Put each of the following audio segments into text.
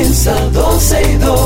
comienza 12 y 2.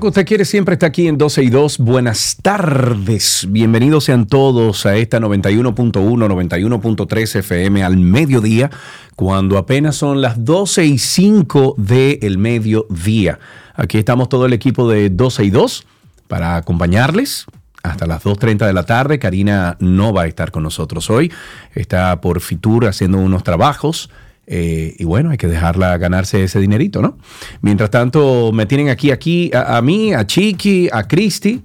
Que usted quiere siempre está aquí en 12 y 2. Buenas tardes. Bienvenidos sean todos a esta 91.1, 91.3 FM al mediodía, cuando apenas son las 12 y 5 del mediodía. Aquí estamos todo el equipo de 12 y 2 para acompañarles hasta las 2.30 de la tarde. Karina no va a estar con nosotros hoy. Está por Fitur haciendo unos trabajos. Eh, y bueno, hay que dejarla ganarse ese dinerito, ¿no? Mientras tanto, me tienen aquí, aquí, a, mí, a Chiqui, a Cristi,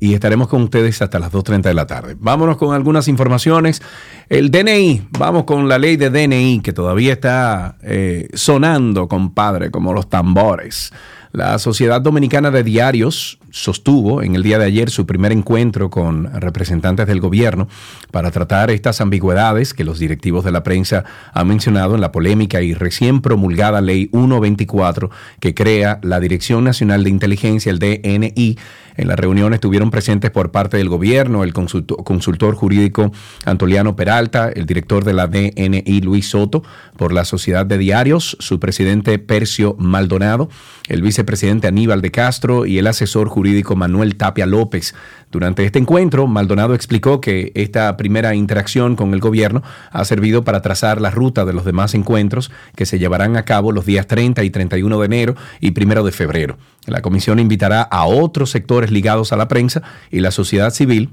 y estaremos con ustedes hasta las 2.30 de la tarde. Vámonos con algunas informaciones. El DNI, vamos con la ley de DNI, que todavía está eh, sonando, compadre, como los tambores. La Sociedad Dominicana de Diarios sostuvo en el día de ayer su primer encuentro con representantes del gobierno para tratar estas ambigüedades que los directivos de la prensa han mencionado en la polémica y recién promulgada Ley 124 que crea la Dirección Nacional de Inteligencia, el DNI. En la reunión estuvieron presentes por parte del gobierno el consulto- consultor jurídico Antoliano Peralta, el director de la DNI Luis Soto, por la Sociedad de Diarios, su presidente Percio Maldonado, el vicepresidente Aníbal de Castro y el asesor jurídico Manuel Tapia López. Durante este encuentro, Maldonado explicó que esta primera interacción con el gobierno ha servido para trazar la ruta de los demás encuentros que se llevarán a cabo los días 30 y 31 de enero y 1 de febrero. La comisión invitará a otros sectores ligados a la prensa y la sociedad civil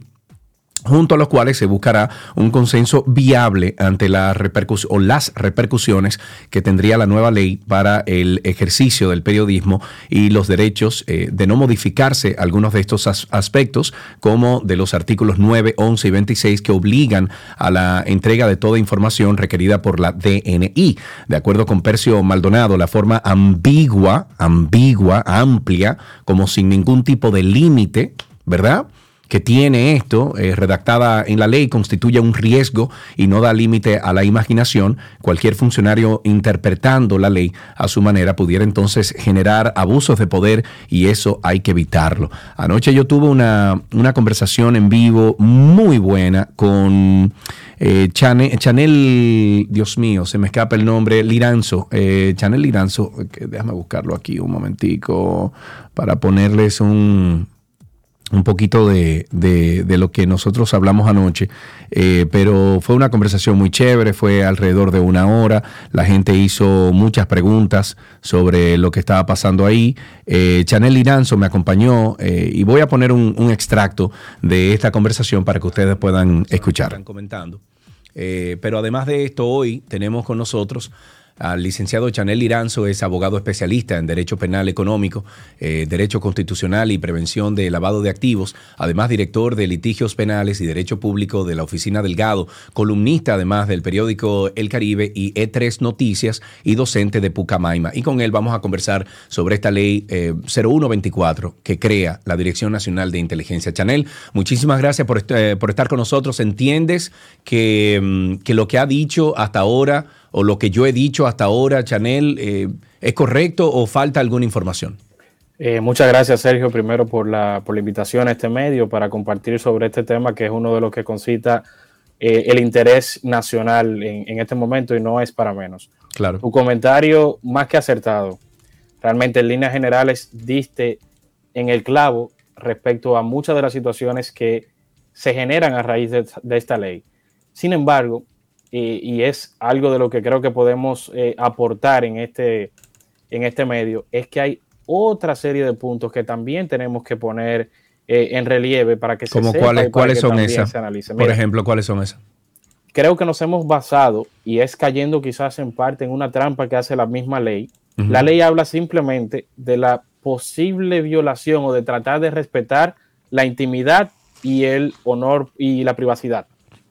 junto a los cuales se buscará un consenso viable ante la o las repercusiones que tendría la nueva ley para el ejercicio del periodismo y los derechos eh, de no modificarse algunos de estos as- aspectos, como de los artículos 9, 11 y 26 que obligan a la entrega de toda información requerida por la DNI. De acuerdo con Percio Maldonado, la forma ambigua, ambigua, amplia, como sin ningún tipo de límite, ¿verdad? Que tiene esto, eh, redactada en la ley, constituye un riesgo y no da límite a la imaginación. Cualquier funcionario interpretando la ley a su manera pudiera entonces generar abusos de poder y eso hay que evitarlo. Anoche yo tuve una, una conversación en vivo muy buena con eh, Chane- Chanel, Dios mío, se me escapa el nombre, Liranzo, eh, Chanel Liranzo, que déjame buscarlo aquí un momentico para ponerles un un poquito de, de- de lo que nosotros hablamos anoche, eh, pero fue una conversación muy chévere, fue alrededor de una hora, la gente hizo muchas preguntas sobre lo que estaba pasando ahí. Eh, Chanel Liranzo me acompañó eh, y voy a poner un, un extracto de esta conversación para que ustedes puedan escuchar. Están comentando. Eh, pero además de esto, hoy tenemos con nosotros al licenciado Chanel Iranzo, es abogado especialista en Derecho Penal Económico, eh, Derecho Constitucional y Prevención de Lavado de Activos, además director de Litigios Penales y Derecho Público de la Oficina Delgado, columnista además del periódico El Caribe y E3 Noticias y docente de Pucamaima. Y con él vamos a conversar sobre esta ley eh, 0124 que crea la Dirección Nacional de Inteligencia. Chanel, muchísimas gracias por, eh, estar con nosotros. ¿Entiendes mm, que lo que ha dicho hasta ahora o lo que yo he dicho hasta ahora, Chanel, eh, es correcto o falta alguna información? Eh, muchas gracias, Sergio, primero por la, por la invitación a este medio para compartir sobre este tema que es uno de los que concita eh, el interés nacional en, en este momento y no es para menos. Claro. Tu comentario más que acertado. Realmente en líneas generales diste en el clavo respecto a muchas de las situaciones que se generan a raíz de, de esta ley. Sin embargo, y, y es algo de lo que creo que podemos eh, aportar en este, en este medio, es que hay otra serie de puntos que también tenemos que poner eh, en relieve para que se ¿Cómo sepa y cuáles, para cuáles que son esas? se. Por ejemplo, ¿cuáles son esas? creo que nos hemos basado, y es cayendo quizás en parte en una trampa que hace la misma ley. La ley habla simplemente de la posible violación o de tratar de respetar la intimidad y el honor y la privacidad,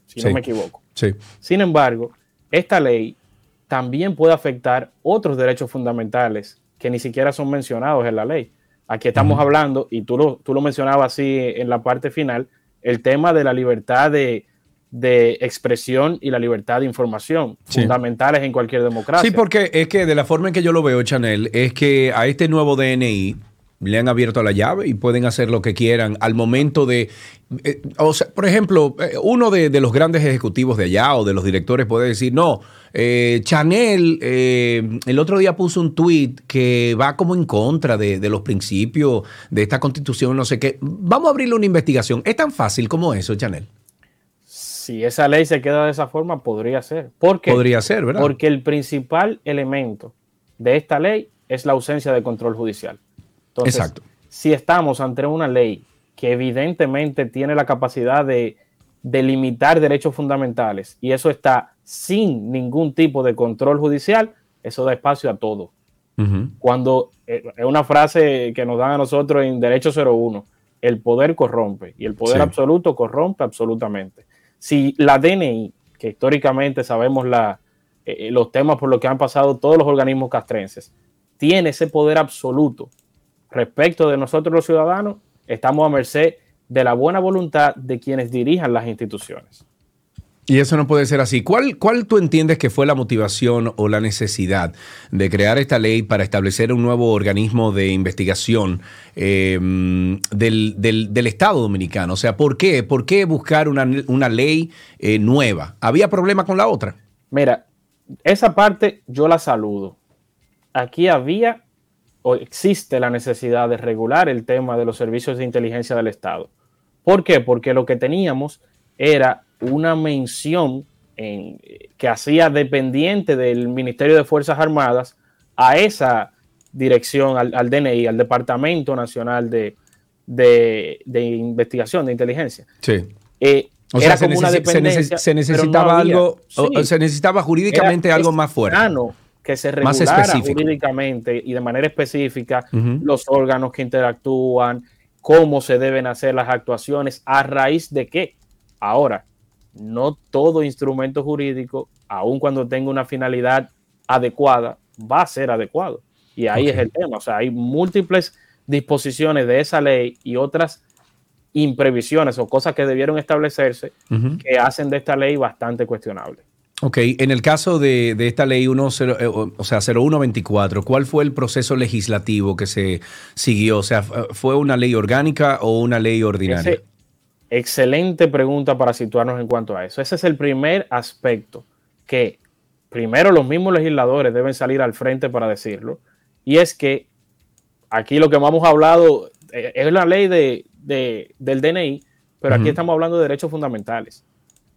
si no me equivoco. Sí. Sin embargo, esta ley también puede afectar otros derechos fundamentales que ni siquiera son mencionados en la ley. Aquí estamos hablando, y tú lo, tú lo mencionabas así en la parte final, el tema de la libertad de, expresión y la libertad de información, fundamentales en cualquier democracia. Sí, porque es que de la forma en que yo lo veo, Chanel, es que a este nuevo DNI le han abierto la llave y pueden hacer lo que quieran al momento de... Eh, o sea, por ejemplo, eh, uno de, los grandes ejecutivos de allá o de los directores puede decir, no, eh, Chanel el otro día puso un tweet que va como en contra de, los principios de esta constitución, no sé qué. Vamos a abrirle una investigación. ¿Es tan fácil como eso, Chanel? Si esa ley se queda de esa forma, podría ser. ¿Por Podría ser, ¿verdad? Porque el principal elemento de esta ley es la ausencia de control judicial. Exacto. si estamos ante una ley que evidentemente tiene la capacidad de, limitar derechos fundamentales y eso está sin ningún tipo de control judicial, eso da espacio a todo. Cuando eh, es una frase que nos dan a nosotros en Derecho 01, el poder corrompe y el poder absoluto corrompe absolutamente. Si la DNI, que históricamente sabemos la, eh, eh, los temas por los que han pasado todos los organismos castrenses, tiene ese poder absoluto respecto de nosotros los ciudadanos, estamos a merced de la buena voluntad de quienes dirijan las instituciones. Y eso no puede ser así. ¿Cuál, ¿Cuál tú entiendes que fue la motivación o la necesidad de crear esta ley para establecer un nuevo organismo de investigación eh, del, Estado dominicano? O sea, ¿por qué? ¿Por qué buscar una, ley eh, nueva? ¿Había problema con la otra? Mira, esa parte yo la saludo. Aquí había existe la necesidad de regular el tema de los servicios de inteligencia del Estado. ¿Por qué? Porque lo que teníamos era una mención en, que hacía dependiente del Ministerio de Fuerzas Armadas a esa dirección, al, DNI, al Departamento Nacional de, Investigación, de Inteligencia. Sí. Eh, era como una dependencia, se, necesitaba algo, se necesitaba jurídicamente algo más fuerte que se regulara jurídicamente y de manera específica los órganos que interactúan, cómo se deben hacer las actuaciones, a raíz de qué. Ahora, no todo instrumento jurídico, aun cuando tenga una finalidad adecuada, va a ser adecuado. Y ahí es el tema. O sea, hay múltiples disposiciones de esa ley y otras imprevisiones o cosas que debieron establecerse que hacen de esta ley bastante cuestionable. Ok, en el caso de, esta ley 10, eh, o sea, 0124, ¿cuál fue el proceso legislativo que se siguió? O sea, ¿fue una ley orgánica o una ley ordinaria? excelente pregunta para situarnos en cuanto a eso. Ese es el primer aspecto que primero los mismos legisladores deben salir al frente para decirlo. Y es que aquí lo que hemos hablado eh, es la ley de, del DNI, pero aquí estamos hablando de derechos fundamentales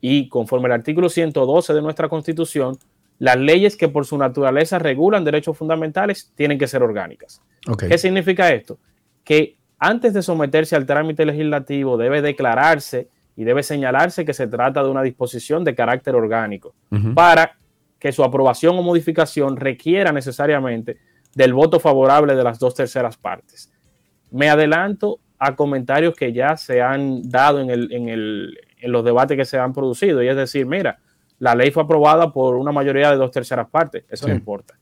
y conforme al artículo 112 de nuestra Constitución, las leyes que por su naturaleza regulan derechos fundamentales tienen que ser orgánicas. ¿Qué significa esto? Que antes de someterse al trámite legislativo debe declararse y debe señalarse que se trata de una disposición de carácter orgánico para que su aprobación o modificación requiera necesariamente del voto favorable de las dos terceras partes. Me adelanto a comentarios que ya se han dado en el, en el, en los debates que se han producido. Y es decir, mira, la ley fue aprobada por una mayoría de dos terceras partes. Eso no importa.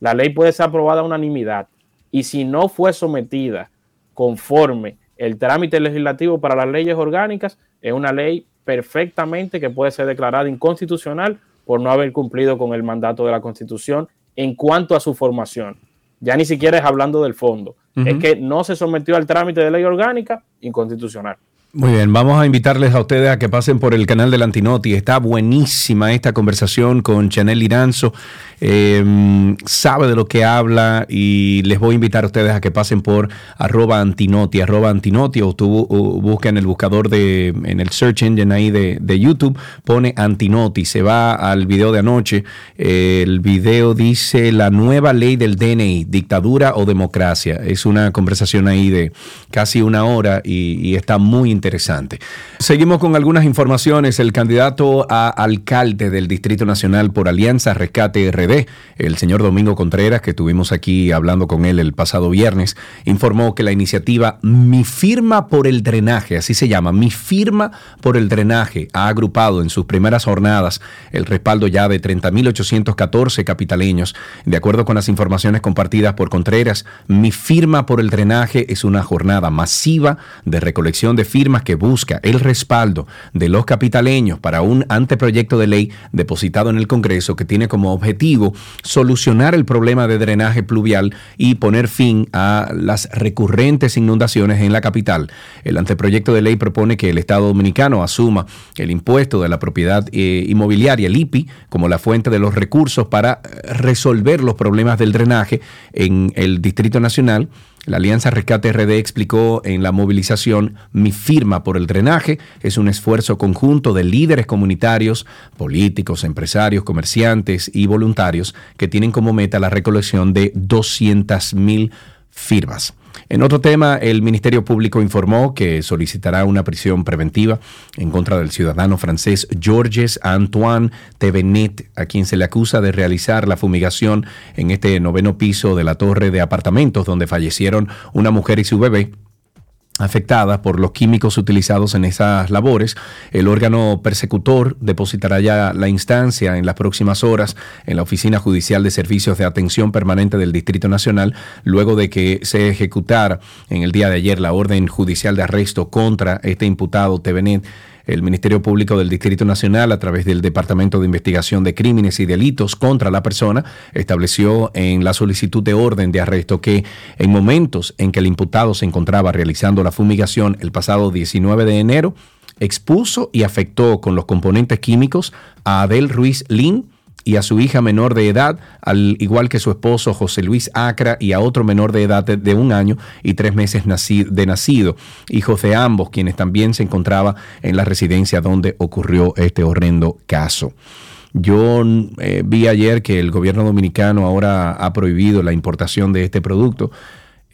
La ley puede ser aprobada a unanimidad. Y si no fue sometida conforme el trámite legislativo para las leyes orgánicas, es una ley perfectamente que puede ser declarada inconstitucional por no haber cumplido con el mandato de la Constitución en cuanto a su formación. Ya ni siquiera es hablando del fondo. Es que no se sometió al trámite de ley orgánica, inconstitucional. Muy bien, vamos a invitarles a ustedes a que pasen por el canal del Antinoti. Está buenísima esta conversación con Chanel Iranzo. Em, sabe de lo que habla y les voy a invitar a ustedes a que pasen por arroba Antinoti, o tú busca en el buscador de, en el search engine ahí de, de YouTube, pone Antinoti, se va al video de anoche. el video dice la nueva ley del DNI, dictadura o democracia. Es una conversación ahí de casi una hora y, y está muy interesante interesante. Seguimos con algunas informaciones. El candidato a alcalde del Distrito Nacional por Alianza Rescate RD, el señor Domingo Contreras, que tuvimos aquí hablando con él el pasado viernes, informó que la iniciativa Mi Firma por el Drenaje, así se llama, Mi Firma por el Drenaje, ha agrupado en sus primeras jornadas el respaldo ya de 30.814 capitaleños. De acuerdo con las informaciones compartidas por Contreras, Mi Firma por el Drenaje es una jornada masiva de recolección de firmas que busca el respaldo de los capitaleños para un anteproyecto de ley depositado en el Congreso que tiene como objetivo solucionar el problema de drenaje pluvial y poner fin a las recurrentes inundaciones en la capital. El anteproyecto de ley propone que el Estado dominicano asuma el impuesto de la propiedad eh, inmobiliaria, el IPI, como la fuente de los recursos para resolver los problemas del drenaje en el Distrito Nacional la Alianza Rescate RD explicó en la movilización, mi firma por el drenaje es un esfuerzo conjunto de líderes comunitarios, políticos, empresarios, comerciantes y voluntarios que tienen como meta la recolección de 200.000 firmas. En otro tema, el Ministerio Público informó que solicitará una prisión preventiva en contra del ciudadano francés Georges Antoine Tevenet, a quien se le acusa de realizar la fumigación en este noveno piso de la torre de apartamentos donde fallecieron una mujer y su bebé afectada por los químicos utilizados en esas labores. El órgano persecutor depositará ya la instancia en las próximas horas en la Oficina Judicial de Servicios de Atención Permanente del Distrito Nacional, luego de que se ejecutara en el día de ayer la orden judicial de arresto contra este imputado TVNet el Ministerio Público del Distrito Nacional, a través del Departamento de Investigación de Crímenes y Delitos contra la persona, estableció en la solicitud de orden de arresto que en momentos en que el imputado se encontraba realizando la fumigación el pasado 19 de enero, expuso y afectó con los componentes químicos a Adel Ruiz Lin, y a su hija menor de edad, al igual que su esposo José Luis Acra y a otro menor de edad de, un año y tres meses de nacido, hijos de ambos, quienes también se encontraba en la residencia donde ocurrió este horrendo caso. Yo eh, vi ayer que el gobierno dominicano ahora ha prohibido la importación de este producto.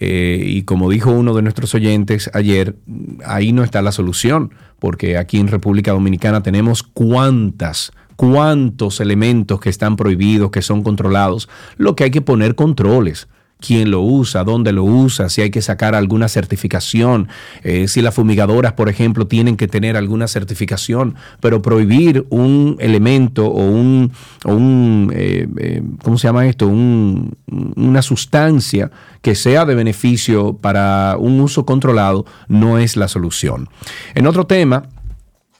Eh, y como dijo uno de nuestros oyentes ayer, ahí no está la solución, porque aquí en República Dominicana tenemos cuántas cuántos elementos que están prohibidos, que son controlados, lo que hay que poner controles. Quién lo usa, dónde lo usa, si hay que sacar alguna certificación, eh, si las fumigadoras, por ejemplo, tienen que tener alguna certificación, pero prohibir un elemento o un, un eh, eh, ¿cómo se llama esto? una sustancia que sea de beneficio para un uso controlado no es la solución. En otro tema,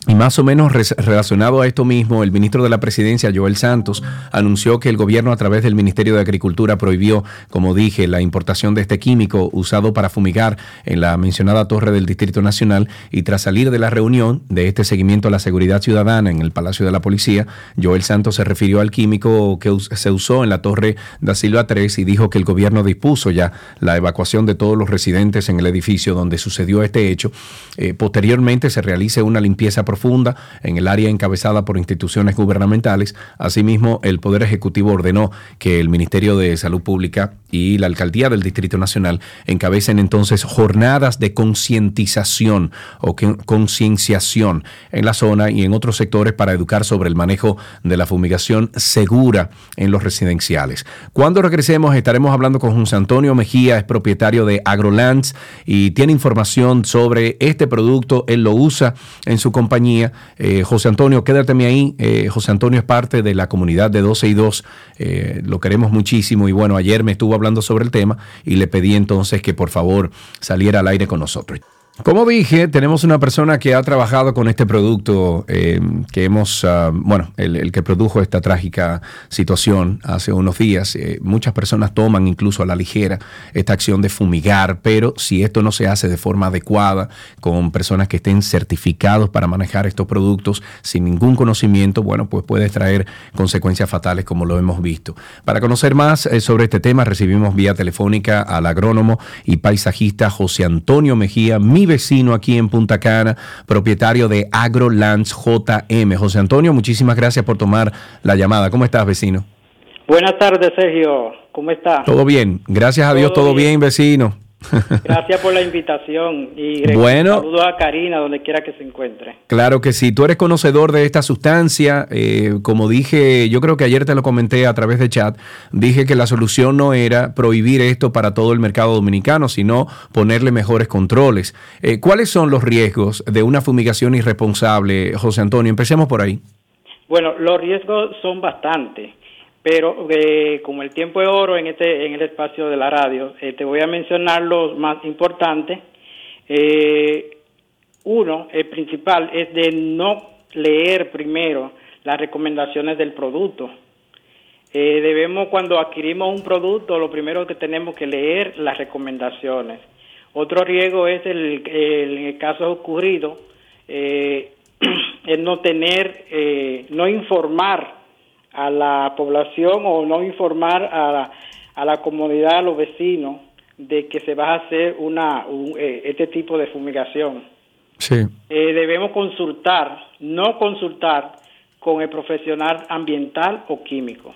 y más o menos relacionado a esto mismo, el ministro de la Presidencia, Joel Santos, anunció que el gobierno a través del Ministerio de Agricultura prohibió, como dije, la importación de este químico usado para fumigar en la mencionada torre del Distrito Nacional y tras salir de la reunión de este seguimiento a la seguridad ciudadana en el Palacio de la Policía, Joel Santos se refirió al químico que se usó en la torre da Silva 3 y dijo que el gobierno dispuso ya la evacuación de todos los residentes en el edificio donde sucedió este hecho. Eh, posteriormente se realice una limpieza profunda profunda en el área encabezada por instituciones gubernamentales. Asimismo, el Poder Ejecutivo ordenó que el Ministerio de Salud Pública y la Alcaldía del Distrito Nacional encabecen entonces jornadas de concientización o concienciación en la zona y en otros sectores para educar sobre el manejo de la fumigación segura en los residenciales. Cuando regresemos estaremos hablando con José Antonio Mejía, es propietario de AgroLands y tiene información sobre este producto. Él lo usa en su compañía eh, José Antonio, quédate ahí. Eh, José Antonio es parte de la comunidad de 12 y 2. Eh, lo queremos muchísimo. Y bueno, ayer me estuvo hablando sobre el tema y le pedí entonces que por favor saliera al aire con nosotros. Como dije, tenemos una persona que ha trabajado con este producto eh, que hemos, ah, bueno, el, que produjo esta trágica situación hace unos días. Eh, muchas personas toman incluso a la ligera esta acción de fumigar, pero si esto no se hace de forma adecuada, con personas que estén certificados para manejar estos productos sin ningún conocimiento, bueno, pues puede traer consecuencias fatales como lo hemos visto. Para conocer más eh, sobre este tema, recibimos vía telefónica al agrónomo y paisajista José Antonio Mejía, mi vecino aquí en Punta Cana, propietario de AgroLands JM. José Antonio, muchísimas gracias por tomar la llamada. ¿Cómo estás, vecino? Buenas tardes, Sergio. ¿Cómo estás? Todo bien. Gracias a Dios, todo bien, vecino. Gracias por la invitación y bueno, saludo a Karina donde quiera que se encuentre. Claro que sí, tú eres conocedor de esta sustancia, eh, como dije, yo creo que ayer te lo comenté a través de chat, dije que la solución no era prohibir esto para todo el mercado dominicano, sino ponerle mejores controles. Eh, ¿Cuáles son los riesgos de una fumigación irresponsable, José Antonio? Empecemos por ahí. Bueno, los riesgos son bastantes pero eh, como el tiempo es oro en este en el espacio de la radio, eh, te voy a mencionar los más importantes. Eh, uno, el principal, es de no leer primero las recomendaciones del producto. debemos, cuando adquirimos un producto, lo primero que tenemos que leer las recomendaciones. Otro riesgo es el, en el caso ocurrido, es no tener, no informar a la población o no informar a la, a la comunidad, a los vecinos, de que se va a hacer una, eh, este tipo de fumigación. Sí. Eh, debemos consultar, no consultar con el profesional ambiental o químico.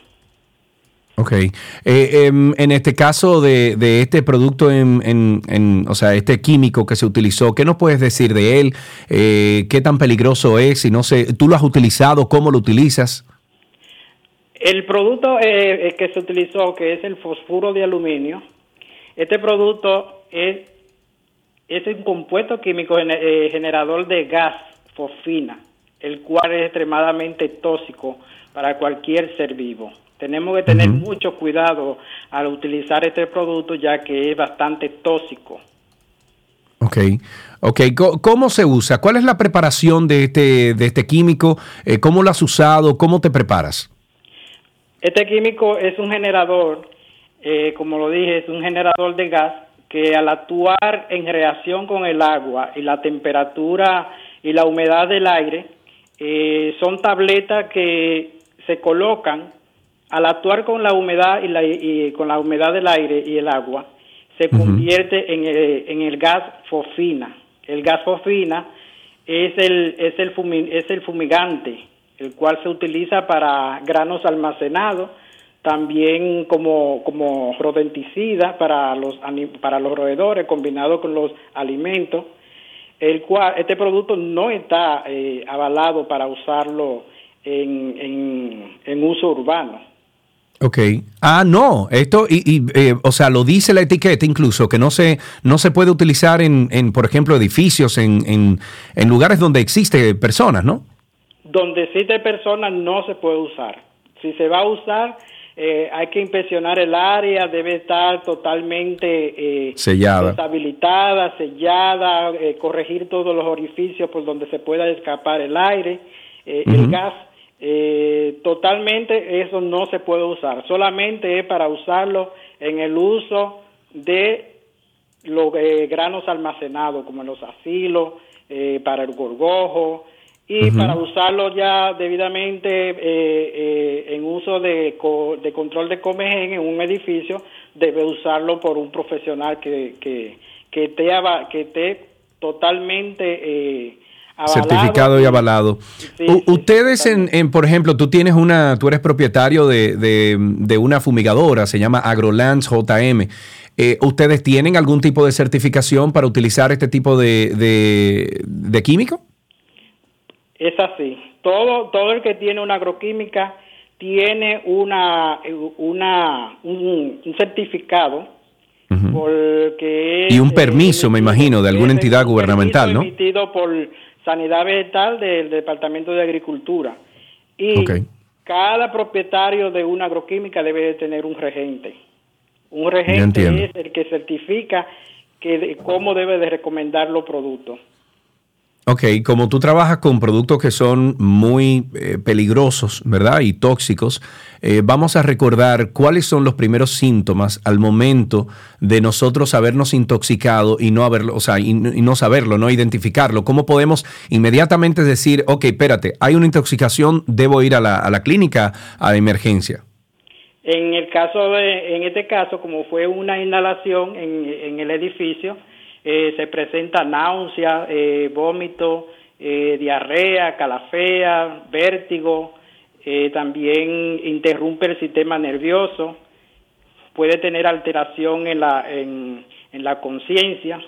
Ok. Eh, em, en este caso de, de este producto, en, en, o sea, este químico que se utilizó, ¿qué nos puedes decir de él? ¿Qué tan peligroso es? Si no sé, ¿Tú lo has utilizado? ¿Cómo lo utilizas? El producto eh, eh, que se utilizó, que es el fosfuro de aluminio, este producto es, es un compuesto químico eh, generador de gas fosfina, el cual es extremadamente tóxico para cualquier ser vivo. Tenemos que tener mucho cuidado al utilizar este producto ya que es bastante tóxico. Ok, ok. ¿Cómo se usa? ¿Cuál es la preparación de este, de este químico? ¿Cómo lo has usado? ¿Cómo te preparas? Este químico es un generador, eh, como lo dije, es un generador de gas que al actuar en reacción con el agua y la temperatura y la humedad del aire, eh, son tabletas que se colocan al actuar con la humedad y, la, con la humedad del aire y el agua, se convierte en, eh, en, el gas fosfina. El gas fosfina es el, es el, es el fumigante el cual se utiliza para granos almacenados, también como, como rodenticida para los, para los roedores combinado con los alimentos, el cual este producto no está eh, avalado para usarlo en, en, uso urbano. Ok. Ah, no. Esto, y, eh, o sea, lo dice la etiqueta incluso, que no se, no se puede utilizar en, en por ejemplo, edificios, en, en, en lugares donde existen personas, ¿no? Donde existe personas no se puede usar. Si se va a usar, eh, hay que inspeccionar el área, debe estar totalmente eh, sellada, deshabilitada, sellada, eh, corregir todos los orificios por donde se pueda escapar el aire, el gas. totalmente eso no se puede usar, solamente es para usarlo en el uso de los granos almacenados, como los asilos, para el gorgojo, y para usarlo ya debidamente eh, eh, en uso de, de, control de comegen en un edificio, debe usarlo por un profesional que, que, que, esté, que esté totalmente... Eh, certificado y avalado. ustedes, en, en, por ejemplo, tú tienes una, tú eres propietario de, de, una fumigadora, se llama AgroLands JM. ¿Ustedes tienen algún tipo de certificación para utilizar este tipo de, de, de químico? Es así. Todo, todo el que tiene una agroquímica tiene una, una, un, certificado porque y un permiso, me imagino, de alguna entidad gubernamental, ¿no? Emitido por Sanidad Vegetal del Departamento de Agricultura. Y cada propietario de una agroquímica debe de tener un regente. Un regente es el que certifica que cómo debe de recomendar los productos. Ok, como tú trabajas con productos que son muy eh, peligrosos, ¿verdad? Y tóxicos, eh, vamos a recordar cuáles son los primeros síntomas al momento de nosotros habernos intoxicado y no haberlo, o sea, y, no saberlo, no identificarlo. ¿Cómo podemos inmediatamente decir, ok, espérate, hay una intoxicación, debo ir a la, a la clínica a emergencia? En el caso de, en este caso, como fue una inhalación en, en el edificio, eh, se presenta náusea, eh, vómito, eh, diarrea, calafea, vértigo, también interrumpe el sistema nervioso, puede tener alteración en, la, en, en la conciencia.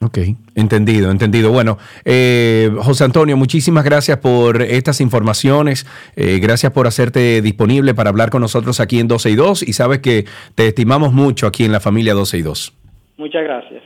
Ok, entendido, entendido. Bueno, eh, José Antonio, muchísimas gracias por estas informaciones. Eh, gracias por hacerte disponible para hablar con nosotros aquí en 12 y 2. Y sabes que te estimamos mucho aquí en la familia 12 y 2. Muchas gracias.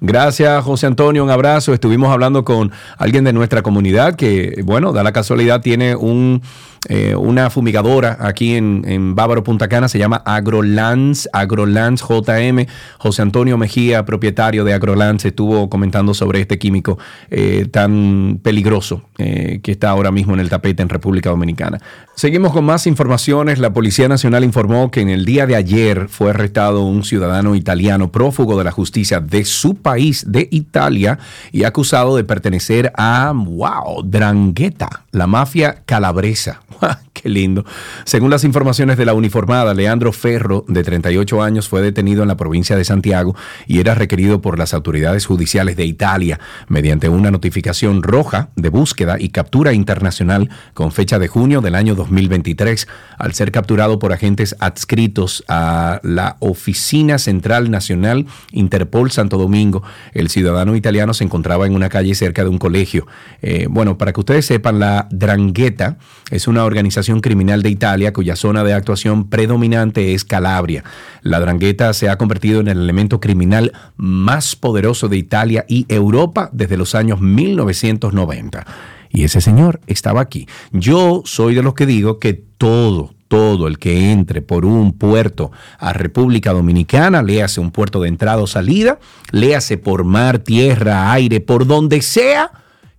Gracias, José Antonio. Un abrazo. Estuvimos hablando con alguien de nuestra comunidad que, bueno, da la casualidad, tiene un eh, una fumigadora aquí en, en, Bávaro Punta Cana, se llama AgroLance, AgroLance JM. José Antonio Mejía, propietario de AgroLance, estuvo comentando sobre este químico eh, tan peligroso eh, que está ahora mismo en el tapete en República Dominicana. Seguimos con más informaciones. La Policía Nacional informó que en el día de ayer fue arrestado un ciudadano italiano prófugo de la justicia de su país, de Italia, y acusado de pertenecer a, wow, Drangheta, la mafia calabresa. What. Qué lindo. Según las informaciones de la uniformada, Leandro Ferro, de 38 años, fue detenido en la provincia de Santiago y era requerido por las autoridades judiciales de Italia mediante una notificación roja de búsqueda y captura internacional con fecha de junio del año 2023, al ser capturado por agentes adscritos a la Oficina Central Nacional Interpol Santo Domingo. El ciudadano italiano se encontraba en una calle cerca de un colegio. Eh, bueno, para que ustedes sepan, la Drangheta es una organización criminal de Italia cuya zona de actuación predominante es Calabria. La drangueta se ha convertido en el elemento criminal más poderoso de Italia y Europa desde los años 1990. Y ese señor estaba aquí. Yo soy de los que digo que todo, todo el que entre por un puerto a República Dominicana, léase un puerto de entrada o salida, léase por mar, tierra, aire, por donde sea,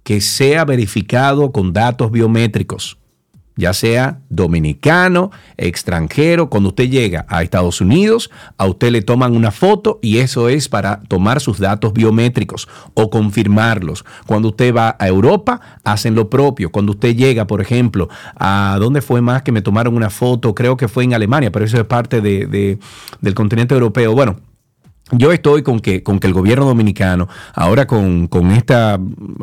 que sea verificado con datos biométricos ya sea dominicano, extranjero, cuando usted llega a Estados Unidos, a usted le toman una foto y eso es para tomar sus datos biométricos o confirmarlos. Cuando usted va a Europa, hacen lo propio. Cuando usted llega, por ejemplo, a dónde fue más que me tomaron una foto, creo que fue en Alemania, pero eso es parte de, del continente europeo. Bueno, yo estoy con que, con que el gobierno dominicano, ahora con, esta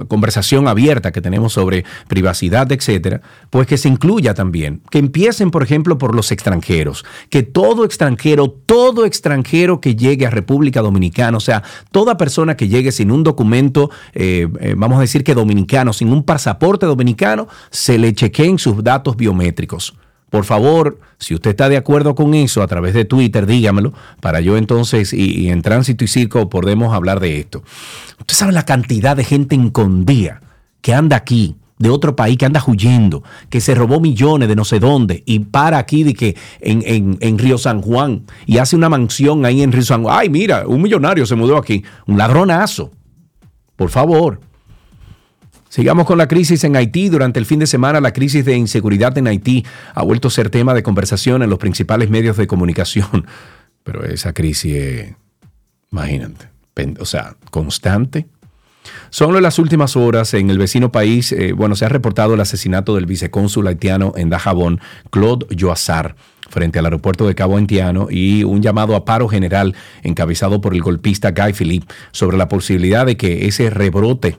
conversación abierta que tenemos sobre privacidad, etcétera, pues que se incluya también, que empiecen, por ejemplo, por los extranjeros, que todo extranjero, todo extranjero que llegue a República Dominicana, o sea, toda persona que llegue sin un documento, eh, eh, vamos a decir que dominicano, sin un pasaporte dominicano, se le chequeen sus datos biométricos. Por favor, si usted está de acuerdo con eso, a través de Twitter, dígamelo, para yo entonces, y, en Tránsito y Circo, podemos hablar de esto. Usted sabe la cantidad de gente incondía que anda aquí, de otro país, que anda huyendo, que se robó millones de no sé dónde, y para aquí de que en, en Río San Juan, y hace una mansión ahí en Río San Juan. Ay, mira, un millonario se mudó aquí, un ladronazo. Por favor, Sigamos con la crisis en Haití. Durante el fin de semana, la crisis de inseguridad en Haití ha vuelto a ser tema de conversación en los principales medios de comunicación. Pero esa crisis imagínate, o sea, constante. Solo en las últimas horas, en el vecino país, eh, bueno, se ha reportado el asesinato del vicecónsul haitiano en Dajabón, Claude Joazar frente al aeropuerto de Cabo Haitiano y un llamado a paro general encabezado por el golpista Guy Philippe sobre la posibilidad de que ese rebrote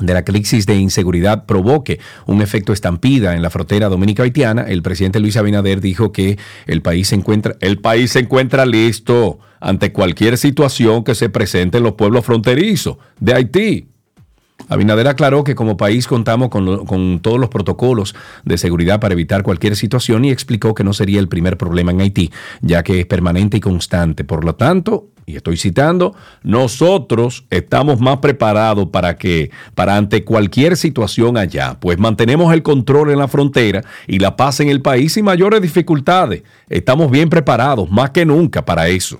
de la crisis de inseguridad provoque un efecto estampida en la frontera dominica-haitiana, el presidente Luis Abinader dijo que el país se encuentra, el país se encuentra listo ante cualquier situación que se presente en los pueblos fronterizos de Haití. Abinader aclaró que como país contamos con, con, todos los protocolos de seguridad para evitar cualquier situación y explicó que no sería el primer problema en Haití, ya que es permanente y constante. Por lo tanto, y estoy citando, nosotros estamos más preparados para que, para ante cualquier situación allá, pues mantenemos el control en la frontera y la paz en el país sin mayores dificultades. Estamos bien preparados, más que nunca, para eso.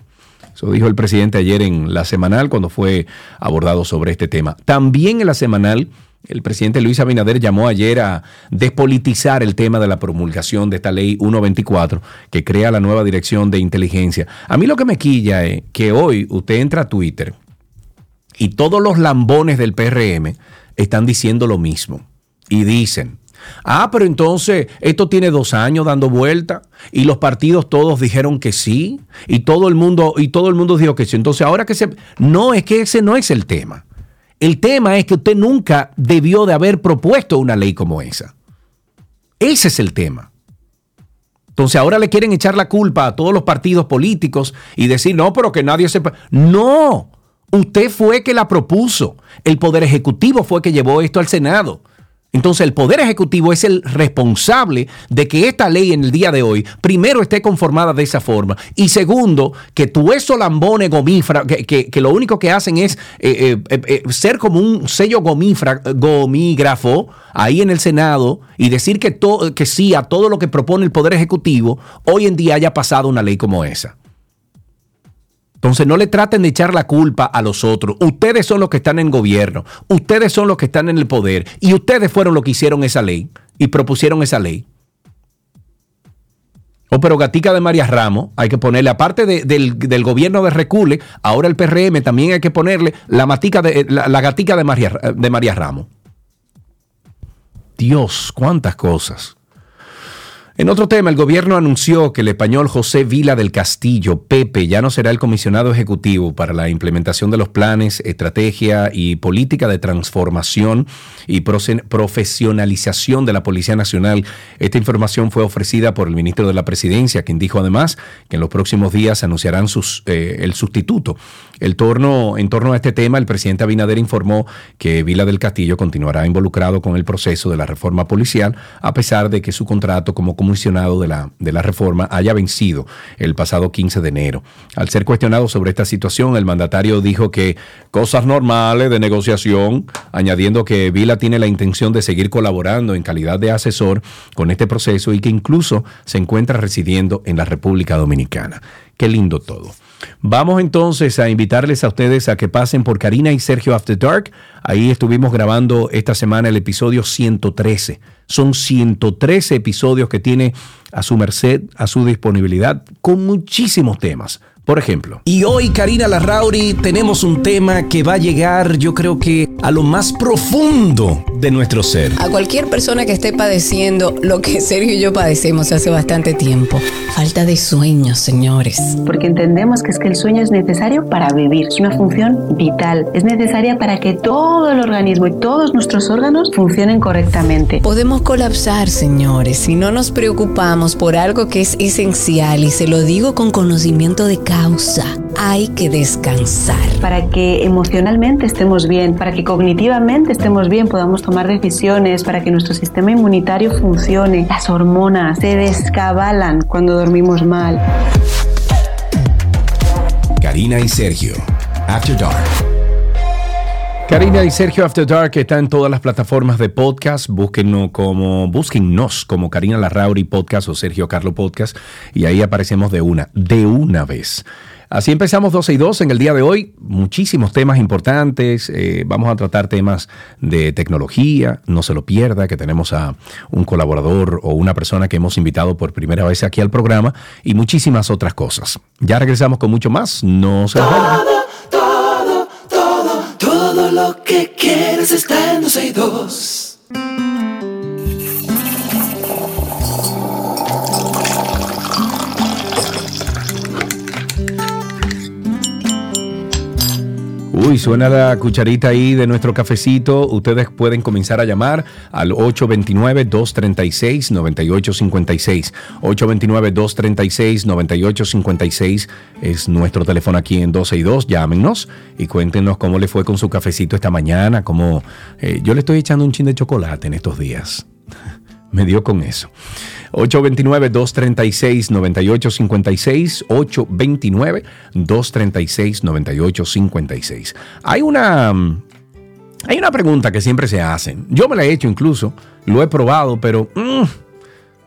Eso dijo el presidente ayer en la semanal cuando fue abordado sobre este tema. También en la semanal el presidente Luis Abinader llamó ayer a despolitizar el tema de la promulgación de esta ley 124 que crea la nueva dirección de inteligencia. A mí lo que me quilla es que hoy usted entra a Twitter y todos los lambones del PRM están diciendo lo mismo. Y dicen, ah, pero entonces esto tiene dos años dando vuelta y los partidos todos dijeron que sí y todo el mundo, y todo el mundo dijo que sí. Entonces ahora que se... No, es que ese no es el tema. El tema es que usted nunca debió de haber propuesto una ley como esa. Ese es el tema. Entonces ahora le quieren echar la culpa a todos los partidos políticos y decir, no, pero que nadie sepa. No, usted fue que la propuso. El Poder Ejecutivo fue que llevó esto al Senado. Entonces el Poder Ejecutivo es el responsable de que esta ley en el día de hoy, primero, esté conformada de esa forma y segundo, que tú esos lambones gomífra, que, lo único que hacen es eh, eh, eh, ser como un sello gomígrafo ahí en el Senado y decir que, que sí a todo lo que propone el Poder Ejecutivo, hoy en día haya pasado una ley como esa. Entonces no le traten de echar la culpa a los otros. Ustedes son los que están en gobierno, ustedes son los que están en el poder y ustedes fueron los que hicieron esa ley y propusieron esa ley. Oh, pero gatica de María Ramos, hay que ponerle, aparte del, gobierno de Recule, ahora el PRM también hay que ponerle la, matica de, la, gatica de María, de María Ramos. Dios, cuántas cosas. En otro tema, el gobierno anunció que el español José Vila del Castillo, Pepe, ya no será el comisionado ejecutivo para la implementación de los planes, estrategia y política de transformación y profesionalización de la Policía Nacional. Esta información fue ofrecida por el ministro de la Presidencia, quien dijo además que en los próximos días anunciarán eh, el sustituto. El torno, en torno a este tema, el presidente Abinader informó que Vila del Castillo continuará involucrado con el proceso de la reforma policial, a pesar de que su contrato como comisionado de la, de la reforma haya vencido el pasado 15 de enero. Al ser cuestionado sobre esta situación, el mandatario dijo que cosas normales de negociación, añadiendo que Vila tiene la intención de seguir colaborando en calidad de asesor con este proceso y que incluso se encuentra residiendo en la República Dominicana. Qué lindo todo. Vamos entonces a invitarles a ustedes a que pasen por Karina y Sergio After Dark. Ahí estuvimos grabando esta semana el episodio 113. Son 113 episodios que tiene a su merced, a su disponibilidad, con muchísimos temas por ejemplo. Y hoy, Karina Larrauri, tenemos un tema que va a llegar, yo creo que, a lo más profundo de nuestro ser. A cualquier persona que esté padeciendo lo que Sergio y yo padecemos hace bastante tiempo. Falta de sueño, señores. Porque entendemos que es que el sueño es necesario para vivir. Es una función vital. Es necesaria para que todo el organismo y todos nuestros órganos funcionen correctamente. Podemos colapsar, señores, si no nos preocupamos por algo que es esencial y se lo digo con conocimiento de causa hay que descansar. Para que emocionalmente estemos bien, para que cognitivamente estemos bien, podamos tomar decisiones, para que nuestro sistema inmunitario funcione. Las hormonas se descabalan cuando dormimos mal. Karina y Sergio, After Dark. Karina y Sergio After Dark está en todas las plataformas de podcast. Búsquennos como, búsquennos como Karina Larrauri Podcast o Sergio Carlo Podcast y ahí aparecemos de una, de una vez. Así empezamos 12 y 2 en el día de hoy. Muchísimos temas importantes. Eh, vamos a tratar temas de tecnología. No se lo pierda, que tenemos a un colaborador o una persona que hemos invitado por primera vez aquí al programa y muchísimas otras cosas. Ya regresamos con mucho más. No se vayan. Lo que quieres está en 12 y 2. Uy, suena la cucharita ahí de nuestro cafecito. Ustedes pueden comenzar a llamar al 829-236-9856. 829-236-9856 es nuestro teléfono aquí en 12 y 2. Llámenos y cuéntenos cómo le fue con su cafecito esta mañana. Cómo, eh, yo le estoy echando un chin de chocolate en estos días. Me dio con eso. 829-236-9856. 829-236-9856. Hay una, hay una pregunta que siempre se hacen. Yo me la he hecho incluso, lo he probado, pero mm,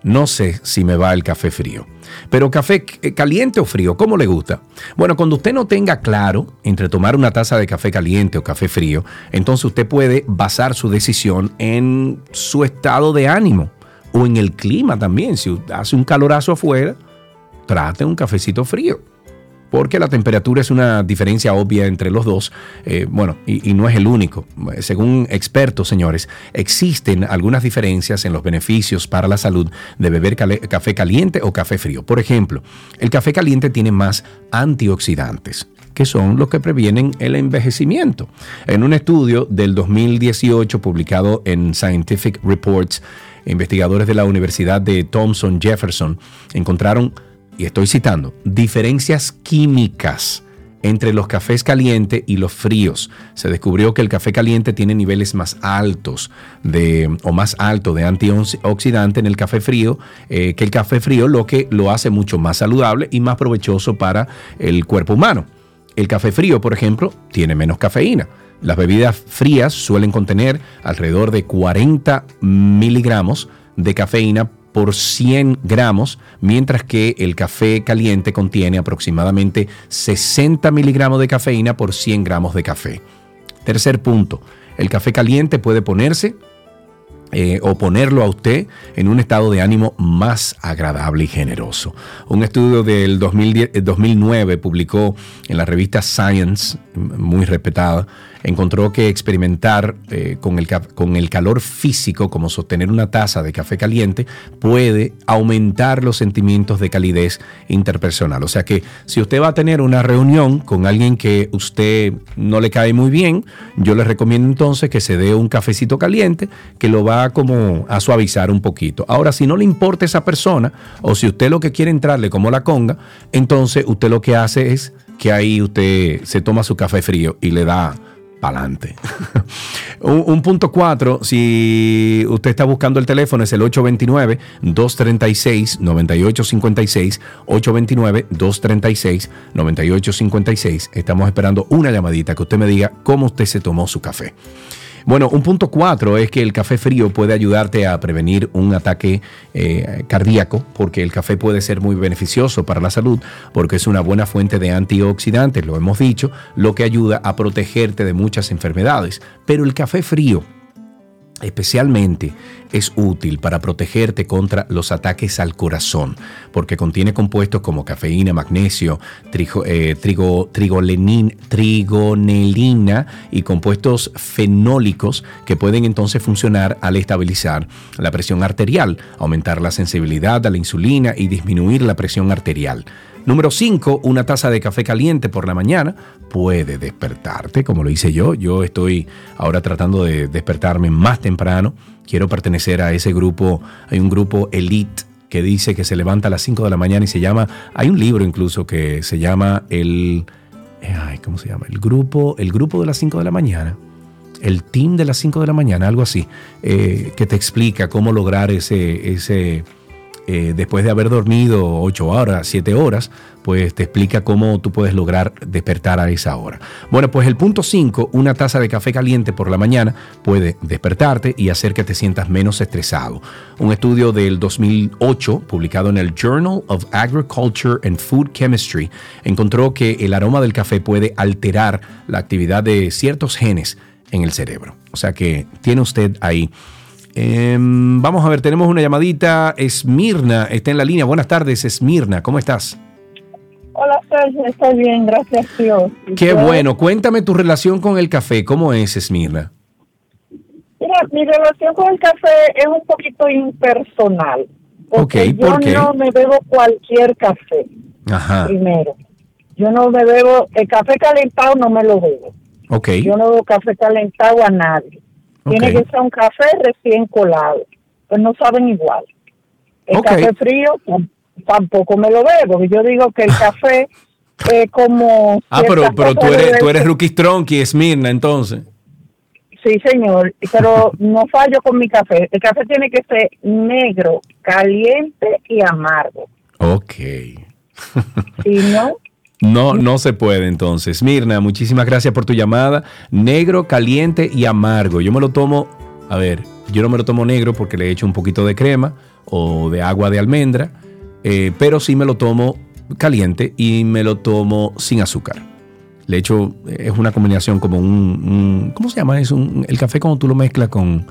no sé si me va el café frío. Pero café eh, caliente o frío, ¿cómo le gusta? Bueno, cuando usted no tenga claro entre tomar una taza de café caliente o café frío, entonces usted puede basar su decisión en su estado de ánimo o en el clima también. Si hace un calorazo afuera, trate un cafecito frío. Porque la temperatura es una diferencia obvia entre los dos. Eh, bueno, y, no es el único. Según expertos, señores, existen algunas diferencias en los beneficios para la salud de beber café caliente o café frío. Por ejemplo, el café caliente tiene más antioxidantes que son los que previenen el envejecimiento. En un estudio del 2018 publicado en Scientific Reports, investigadores de la Universidad de Thomson Jefferson encontraron, y estoy citando, diferencias químicas entre los cafés calientes y los fríos. Se descubrió que el café caliente tiene niveles más altos de, o más alto de antioxidante en el café frío eh, que el café frío, lo que lo hace mucho más saludable y más provechoso para el cuerpo humano. El café frío, por ejemplo, tiene menos cafeína. Las bebidas frías suelen contener alrededor de 40 miligramos de cafeína por 100 gramos, mientras que el café caliente contiene aproximadamente 60 miligramos de cafeína por 100 gramos de café. Tercer punto, el café caliente puede ponerse eh, o ponerlo a usted en un estado de ánimo más agradable y generoso. Un estudio del 2009 publicó en la revista Science, muy respetada, encontró que experimentar eh, con, el, con el calor físico, como sostener una taza de café caliente, puede aumentar los sentimientos de calidez interpersonal. O sea que si usted va a tener una reunión con alguien que usted no le cae muy bien, yo le recomiendo entonces que se dé un cafecito caliente que lo va como a suavizar un poquito. Ahora, si no le importa esa persona o si usted lo que quiere entrarle como la conga, entonces usted lo que hace es que ahí usted se toma su café frío y le da pa'lante. un, punto cuatro, si usted está buscando el teléfono, es el 829-236-9856. 829-236-9856. Estamos esperando una llamadita que usted me diga cómo usted se tomó su café. Bueno, un punto cuatro es que el café frío puede ayudarte a prevenir un ataque eh, cardíaco, porque el café puede ser muy beneficioso para la salud, porque es una buena fuente de antioxidantes, lo hemos dicho, lo que ayuda a protegerte de muchas enfermedades. Pero el café frío Especialmente es útil para protegerte contra los ataques al corazón, porque contiene compuestos como cafeína, magnesio, eh, trigonelina y compuestos fenólicos que pueden entonces funcionar al estabilizar la presión arterial, aumentar la sensibilidad a la insulina y disminuir la presión arterial. Número 5, una taza de café caliente por la mañana puede despertarte, como lo hice yo. Yo estoy ahora tratando de despertarme más temprano. Quiero pertenecer a ese grupo. Hay un grupo elite que dice que se levanta a las 5 de la mañana y se llama, hay un libro incluso que se llama el, ay, ¿cómo se llama? El grupo, el grupo de las 5 de la mañana el team de las 5 de la mañana, algo así, eh, que te explica cómo lograr ese, ese, eh, después de haber dormido 8 horas, 7 horas, pues te explica cómo tú puedes lograr despertar a esa hora. Bueno, pues el punto 5, una taza de café caliente por la mañana puede despertarte y hacer que te sientas menos estresado. Un estudio del 2008, publicado en el Journal of Agriculture and Food Chemistry, encontró que el aroma del café puede alterar la actividad de ciertos genes en el cerebro. O sea que tiene usted ahí Em, vamos a ver, tenemos una llamadita. Esmirna está en la línea. Buenas tardes, Esmirna. ¿Cómo estás? Hola, Sergio. Estoy bien, gracias, Dios. Qué bueno. Cuéntame tu relación con el café. ¿Cómo es, Esmirna? Mira, mi relación con el café es un poquito impersonal. Porque ¿por yo no me bebo cualquier café. Ajá. Primero. Yo no me bebo, el café calentado no me lo bebo. Ok. Yo no bebo café calentado a nadie. Tiene que ser un café recién colado. Pues no saben igual. El café frío tampoco me lo bebo. Yo digo que el café es como... Ah, pero, pero tú eres, tú eres Rookie Strong y Esmirna, entonces. Sí, señor, pero no fallo con mi café. El café tiene que ser negro, caliente y amargo. Ok. si no, no, no se puede entonces. Mirna, muchísimas gracias por tu llamada. Negro, caliente y amargo. Yo me lo tomo, a ver, yo no me lo tomo negro porque le echo un poquito de crema o de agua de almendra, eh, pero sí me lo tomo caliente y me lo tomo sin azúcar. Le echo, es una combinación como un, ¿cómo se llama? Es un, el café como tú lo mezclas con,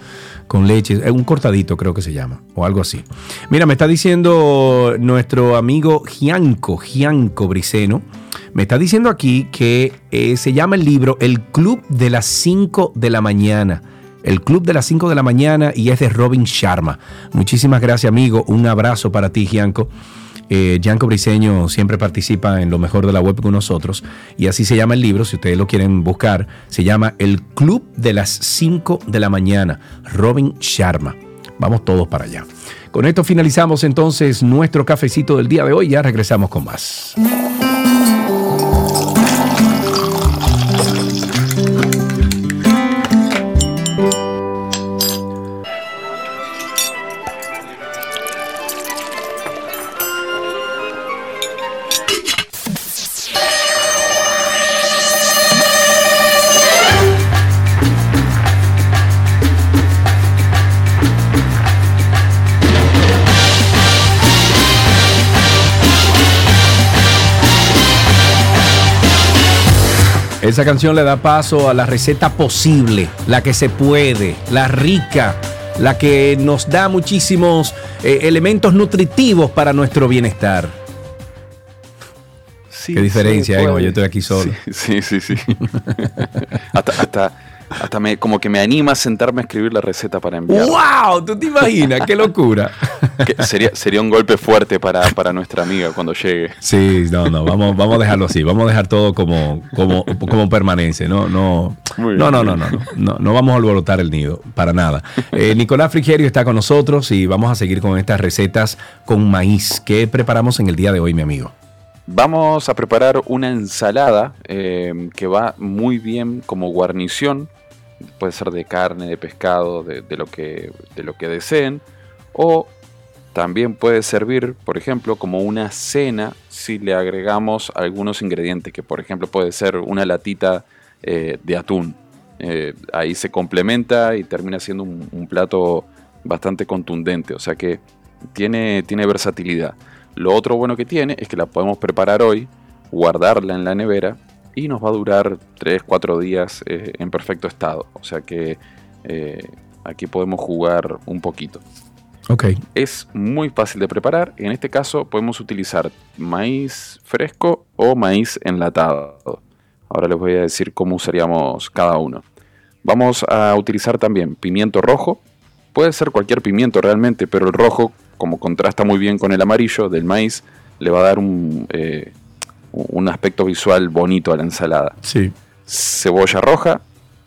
con leche, es un cortadito creo que se llama, o algo así. Mira, me está diciendo nuestro amigo Gianco, Gianco Briceno, me está diciendo aquí que eh, se llama el libro El Club de las 5 de la mañana. El Club de las 5 de la mañana y es de Robin Sharma. Muchísimas gracias amigo, un abrazo para ti Gianco. Eh, Gianco Briseño siempre participa en lo mejor de la web con nosotros y así se llama el libro, si ustedes lo quieren buscar, se llama El Club de las 5 de la mañana, Robin Sharma. Vamos todos para allá. Con esto finalizamos entonces nuestro cafecito del día de hoy, ya regresamos con más. Esa canción le da paso a la receta posible, la que se puede, la rica, la que nos da muchísimos eh, elementos nutritivos para nuestro bienestar. Sí, Qué diferencia, eh, yo estoy aquí solo. Sí, sí, sí. sí. hasta hasta, hasta me, como que me anima a sentarme a escribir la receta para enviar. ¡Wow! ¿Tú te imaginas? ¡Qué locura! Que sería, sería un golpe fuerte para, para nuestra amiga cuando llegue. Sí, no, no, vamos, vamos a dejarlo así, vamos a dejar todo como, como, como permanencia, no, no, bien, no, no, no, no, no, no, no vamos a alborotar el nido, para nada. Eh, Nicolás Frigerio está con nosotros y vamos a seguir con estas recetas con maíz. ¿Qué preparamos en el día de hoy, mi amigo? Vamos a preparar una ensalada eh, que va muy bien como guarnición. Puede ser de carne, de pescado, de, lo, que, de lo que deseen. O también puede servir, por ejemplo, como una cena si le agregamos algunos ingredientes, que por ejemplo puede ser una latita eh, de atún. Eh, ahí se complementa y termina siendo un, un plato bastante contundente, o sea que tiene, tiene versatilidad. Lo otro bueno que tiene es que la podemos preparar hoy, guardarla en la nevera y nos va a durar 3-4 días eh, en perfecto estado. O sea que eh, aquí podemos jugar un poquito. Ok, Es muy fácil de preparar. En este caso podemos utilizar maíz fresco o maíz enlatado. Ahora les voy a decir cómo usaríamos cada uno. Vamos a utilizar también pimiento rojo. Puede ser cualquier pimiento realmente, pero el rojo, como contrasta muy bien con el amarillo del maíz, le va a dar un, eh, un aspecto visual bonito a la ensalada sí, cebolla roja,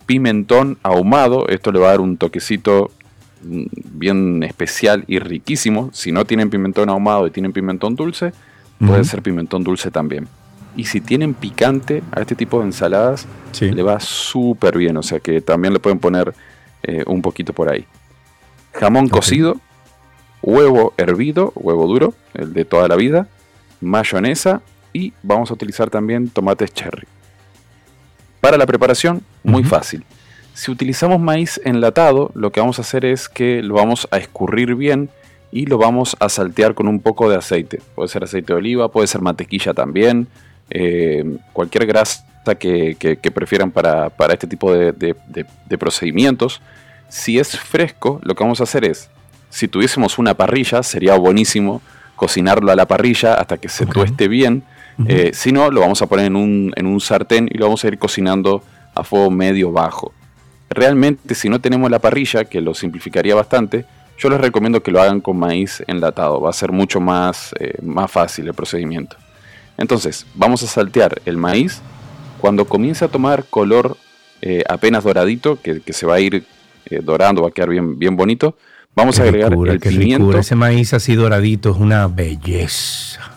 pimentón ahumado, esto le va a dar un toquecito mm, bien especial y riquísimo. Si no tienen pimentón ahumado y tienen pimentón dulce, puede ser pimentón dulce también. Y si tienen picante a este tipo de ensaladas, sí. le va súper bien, o sea que también le pueden poner eh, un poquito por ahí. Jamón cocido, huevo hervido, huevo duro, el de toda la vida, mayonesa y vamos a utilizar también tomates cherry. Para la preparación, muy fácil. Si utilizamos maíz enlatado, lo que vamos a hacer es que lo vamos a escurrir bien y lo vamos a saltear con un poco de aceite. Puede ser aceite de oliva, puede ser mantequilla también, eh, cualquier grasa que, que- que prefieran para, para este tipo de, de- de- de procedimientos. Si es fresco, lo que vamos a hacer es, si tuviésemos una parrilla, sería buenísimo cocinarlo a la parrilla hasta que se tueste bien. Eh, si no, lo vamos a poner en un, en un sartén y lo vamos a ir cocinando a fuego medio bajo. Realmente, si no tenemos la parrilla, que lo simplificaría bastante, yo les recomiendo que lo hagan con maíz enlatado. Va a ser mucho más, eh, más fácil el procedimiento. Entonces, vamos a saltear el maíz. Cuando comience a tomar color eh, apenas doradito, que, que se va a ir eh, dorando, va a quedar bien, bien bonito, vamos a agregar ricura, el pimiento. ricura. Ese maíz así doradito es una belleza.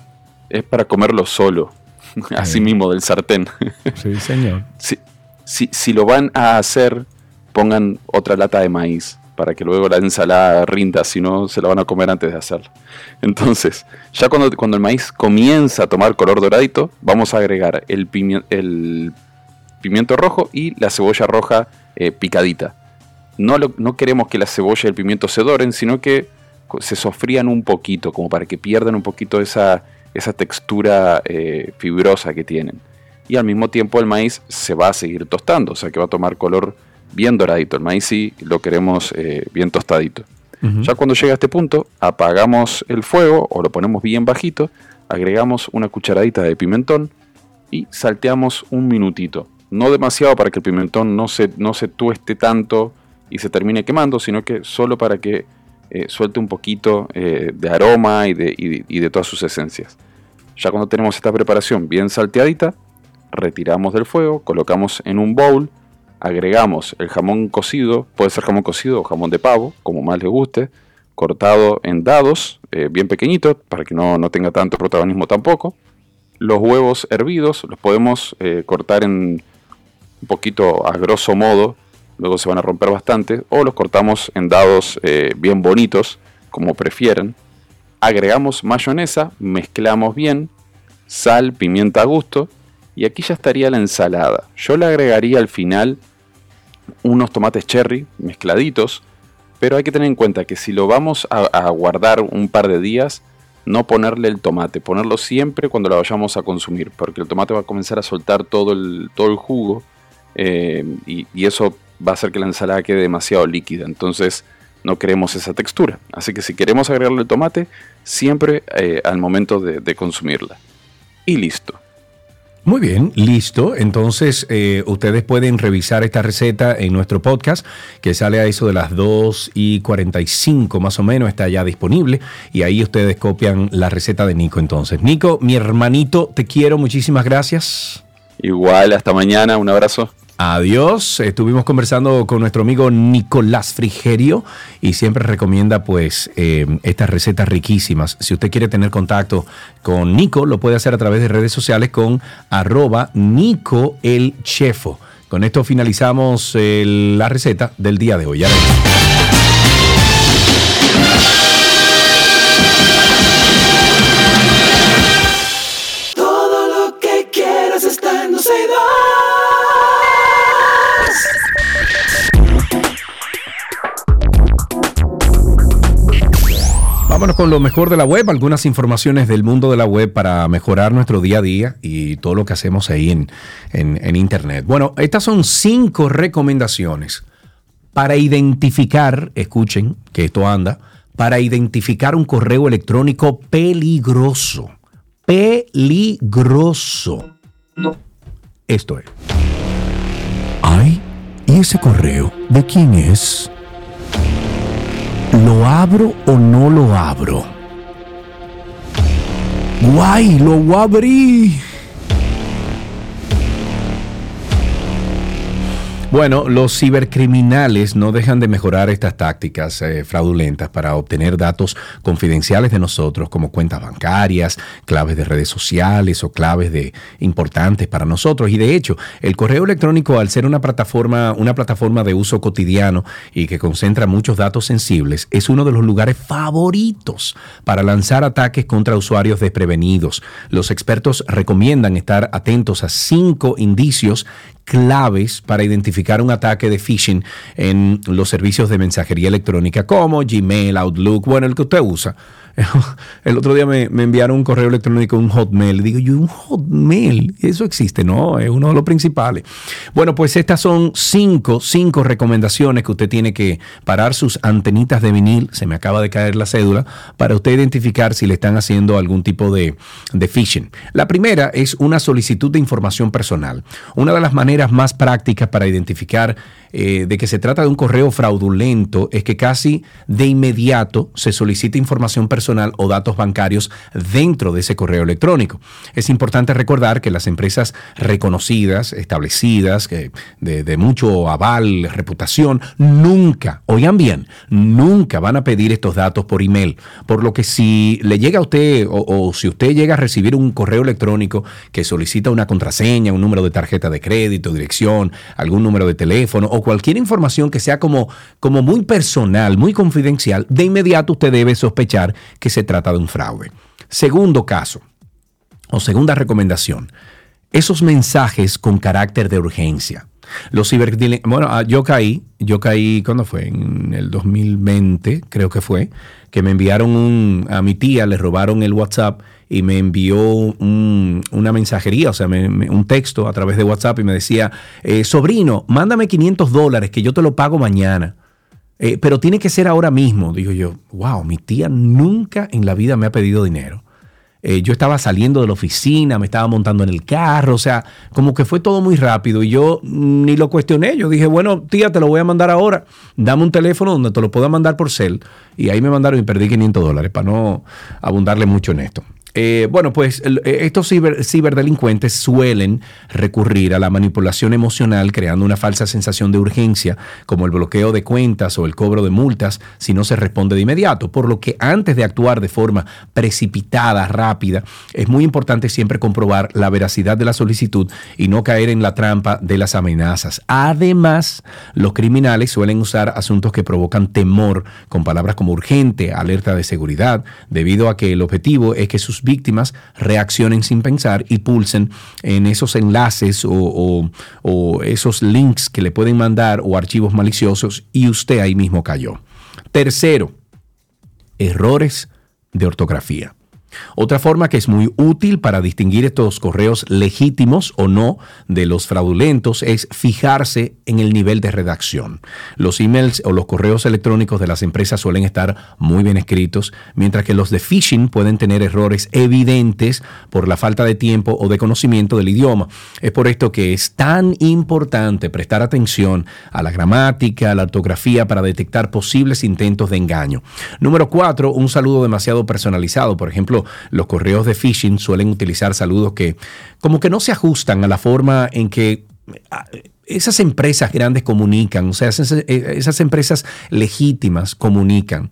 Es para comerlo solo, así mismo del sartén. Sí, señor. si, si, si lo van a hacer, pongan otra lata de maíz para que luego la ensalada rinda, si no se la van a comer antes de hacerla. Entonces, ya cuando, cuando el maíz comienza a tomar color doradito, vamos a agregar el, pimi- el pimiento rojo y la cebolla roja eh, picadita. No, lo- no queremos que la cebolla y el pimiento se doren, sino que se sofrían un poquito, como para que pierdan un poquito esa, esa textura eh, fibrosa que tienen y al mismo tiempo el maíz se va a seguir tostando, o sea que va a tomar color bien doradito. El maíz sí lo queremos eh, bien tostadito. Ya cuando llega a este punto, apagamos el fuego o lo ponemos bien bajito, agregamos una cucharadita de pimentón y salteamos un minutito. No demasiado para que el pimentón no se, no se tueste tanto y se termine quemando, sino que solo para que eh, suelte un poquito eh, de aroma y de, todas sus esencias. Ya cuando tenemos esta preparación bien salteadita, retiramos del fuego, colocamos en un bowl, agregamos el jamón cocido, puede ser jamón cocido o jamón de pavo, como más le guste, cortado en dados, eh, bien pequeñitos, para que no, tenga tanto protagonismo tampoco. Los huevos hervidos los podemos eh, cortar en un poquito a grosso modo, luego se van a romper bastante, o los cortamos en dados eh, bien bonitos, como prefieran. Agregamos mayonesa, mezclamos bien, sal, pimienta a gusto, y aquí ya estaría la ensalada. Yo le agregaría al final unos tomates cherry mezcladitos, pero hay que tener en cuenta que si lo vamos a, guardar un par de días, no ponerle el tomate, ponerlo siempre cuando lo vayamos a consumir, porque el tomate va a comenzar a soltar todo el, todo el jugo eh, y, eso va a hacer que la ensalada quede demasiado líquida. Entonces no queremos esa textura. Así que si queremos agregarle el tomate, siempre eh, al momento de consumirla. Y listo. Muy bien, listo. Entonces, eh, ustedes pueden revisar esta receta en nuestro podcast, que sale a eso de las 2 y 45 más o menos, está ya disponible. Y ahí ustedes copian la receta de Nico. Entonces, Nico, mi hermanito, te quiero, muchísimas gracias. Igual, hasta mañana, un abrazo. Adiós. Estuvimos conversando con nuestro amigo Nicolás Frigerio y siempre recomienda pues eh, estas recetas riquísimas. Si usted quiere tener contacto con Nico, lo puede hacer a través de redes sociales con arroba Nico el Chefo. Con esto finalizamos la receta del día de hoy. Con lo mejor de la web, algunas informaciones del mundo de la web para mejorar nuestro día a día y todo lo que hacemos ahí en, en, Internet. Bueno, estas son cinco recomendaciones para identificar, escuchen que esto anda, para identificar un correo electrónico peligroso. Peligroso. Esto es. Ay, ¿y ese correo de quién es? ¿Lo abro o no lo abro? Guay, lo abrí. Bueno, los cibercriminales no dejan de mejorar estas tácticas eh, fraudulentas para obtener datos confidenciales de nosotros, como cuentas bancarias, claves de redes sociales o claves de importantes para nosotros. Y de hecho, el correo electrónico, al ser una plataforma, una plataforma de uso cotidiano y que concentra muchos datos sensibles, es uno de los lugares favoritos para lanzar ataques contra usuarios desprevenidos. Los expertos recomiendan estar atentos a cinco indicios claves para identificar un ataque de phishing en los servicios de mensajería electrónica como Gmail, Outlook, bueno, el que usted usa. El otro día me, enviaron un correo electrónico, un hotmail. Digo yo, un hotmail, eso existe, no, es uno de los principales. Bueno, pues estas son cinco, cinco recomendaciones que usted tiene que parar sus antenitas de vinil, se me acaba de caer la cédula, para usted identificar si le están haciendo algún tipo de, de phishing. La primera es una solicitud de información personal. Una de las maneras más prácticas para identificar eh, de que se trata de un correo fraudulento es que casi de inmediato se solicita información personal o datos bancarios dentro de ese correo electrónico. Es importante recordar que las empresas reconocidas, establecidas, de, mucho aval, reputación, nunca, oigan bien, nunca van a pedir estos datos por email. Por lo que si le llega a usted o si usted llega a recibir un correo electrónico que solicita una contraseña, un número de tarjeta de crédito, dirección, algún número de teléfono o cualquier información que sea como, como muy personal, muy confidencial, de inmediato usted debe sospechar que se trata de un fraude. Segundo caso, o segunda recomendación, esos mensajes con carácter de urgencia. Los ciberdelincuentes, bueno, ah, yo caí, yo caí, ¿cuándo fue? En el 2020, creo que fue, que me enviaron un, a mi tía, le robaron el WhatsApp y me envió una mensajería, o sea, un texto a través de WhatsApp y me decía, eh, sobrino, mándame 500 dólares que yo te lo pago mañana. Eh, pero tiene que ser ahora mismo. Digo yo, wow, mi tía nunca en la vida me ha pedido dinero. Eh, yo estaba saliendo de la oficina, me estaba montando en el carro, o sea, como que fue todo muy rápido y yo ni lo cuestioné. Yo dije, bueno, tía, te lo voy a mandar ahora. Dame un teléfono donde te lo pueda mandar por cel. Y ahí me mandaron y perdí 500 dólares para no abundarle mucho en esto. Eh, bueno, pues eh, estos ciberdelincuentes suelen recurrir a la manipulación emocional creando una falsa sensación de urgencia, como el bloqueo de cuentas o el cobro de multas si no se responde de inmediato. Por lo que antes de actuar de forma precipitada, rápida, es muy importante siempre comprobar la veracidad de la solicitud y no caer en la trampa de las amenazas. Además, los criminales suelen usar asuntos que provocan temor con palabras como urgente, alerta de seguridad, debido a que el objetivo es que sus víctimas reaccionen sin pensar y pulsen en esos enlaces o, esos links que le pueden mandar o archivos maliciosos y usted ahí mismo cayó. Tercero, errores de ortografía. Otra forma que es muy útil para distinguir estos correos legítimos o no de los fraudulentos es fijarse en el nivel de redacción. Los emails o los correos electrónicos de las empresas suelen estar muy bien escritos, mientras que los de phishing pueden tener errores evidentes por la falta de tiempo o de conocimiento del idioma. Es por esto que es tan importante prestar atención a la gramática, a la ortografía para detectar posibles intentos de engaño. Número cuatro, un saludo demasiado personalizado. Por ejemplo, los correos de phishing suelen utilizar saludos que como que no se ajustan a la forma en que ah, esas empresas grandes comunican, o sea, esas, empresas legítimas comunican.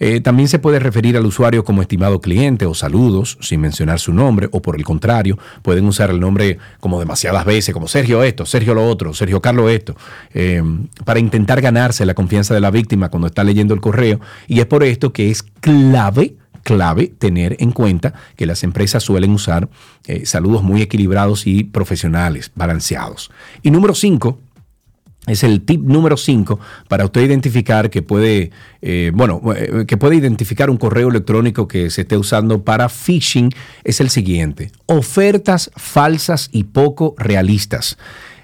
Eh, también se puede referir al usuario como estimado cliente o saludos sin mencionar su nombre o por el contrario, pueden usar el nombre como demasiadas veces, como Sergio esto, Sergio lo otro, Sergio Carlos esto, eh, para intentar ganarse la confianza de la víctima cuando está leyendo el correo. Y es por esto que es clave clave tener en cuenta que las empresas suelen usar eh, saludos muy equilibrados y profesionales, balanceados. Y número cinco, es el tip número cinco para usted identificar que puede, eh, bueno, eh, que puede identificar un correo electrónico que se esté usando para phishing. Es el siguiente: ofertas falsas y poco realistas.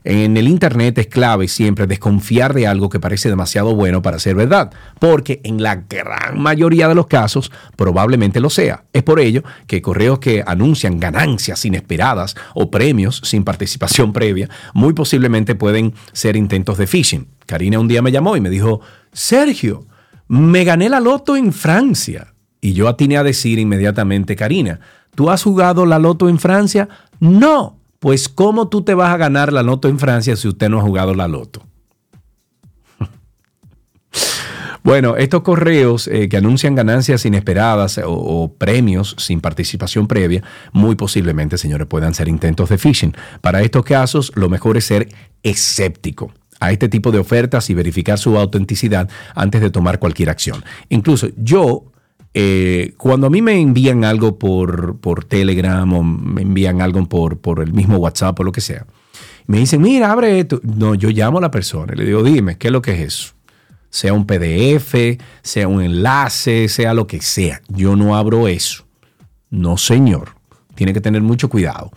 En el Internet es clave siempre desconfiar de algo que parece demasiado bueno para ser verdad, porque en la gran mayoría de los casos probablemente lo sea. Es por ello que correos que anuncian ganancias inesperadas o premios sin participación previa muy posiblemente pueden ser intentos de phishing. Karina un día me llamó y me dijo, Sergio, me gané la loto en Francia. Y yo atiné a decir inmediatamente, Karina, ¿tú has jugado la loto en Francia? No. Pues ¿cómo tú te vas a ganar la loto en Francia si usted no ha jugado la loto? Bueno, estos correos eh, que anuncian ganancias inesperadas o, premios sin participación previa, muy posiblemente, señores, puedan ser intentos de phishing. Para estos casos, lo mejor es ser escéptico a este tipo de ofertas y verificar su autenticidad antes de tomar cualquier acción. Incluso yo eh, cuando a mí me envían algo por, por Telegram o me envían algo por, por el mismo WhatsApp o lo que sea, me dicen, mira, abre esto. No, yo llamo a la persona y le digo, dime, ¿qué es lo que es eso? Sea un PDF, sea un enlace, sea lo que sea. Yo no abro eso. No, señor. Tiene que tener mucho cuidado.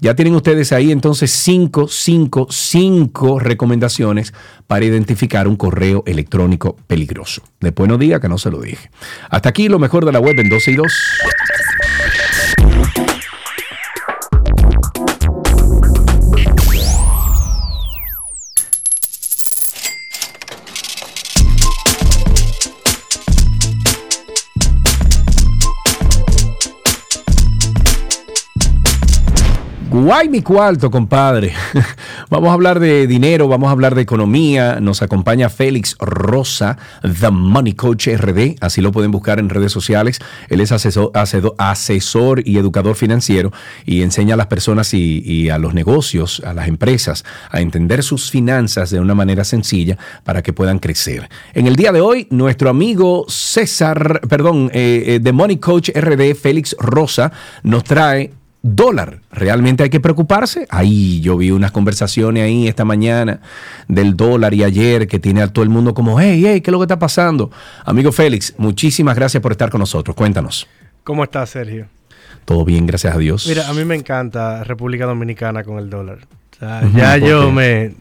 Ya tienen ustedes ahí entonces cinco, cinco, cinco recomendaciones para identificar un correo electrónico peligroso. Después no diga que no se lo dije. Hasta aquí lo mejor de la web en 12 y 2. Guay mi cuarto, compadre. vamos a hablar de dinero, vamos a hablar de economía. Nos acompaña Félix Rosa, The Money Coach RD. Así lo pueden buscar en redes sociales. Él es asesor, y educador financiero y enseña a las personas y, a los negocios, a las empresas, a entender sus finanzas de una manera sencilla para que puedan crecer. En el día de hoy, nuestro amigo César, perdón, eh, eh, The Money Coach RD, Félix Rosa, nos trae dólar. ¿Realmente hay que preocuparse? Ahí yo vi unas conversaciones ahí esta mañana del dólar y ayer que tiene a todo el mundo como, hey, hey, ¿qué es lo que está pasando? Amigo Félix, muchísimas gracias por estar con nosotros. Cuéntanos. ¿Cómo estás, Sergio? Todo bien, gracias a Dios. Mira, a mí me encanta República Dominicana con el dólar. ya yo me,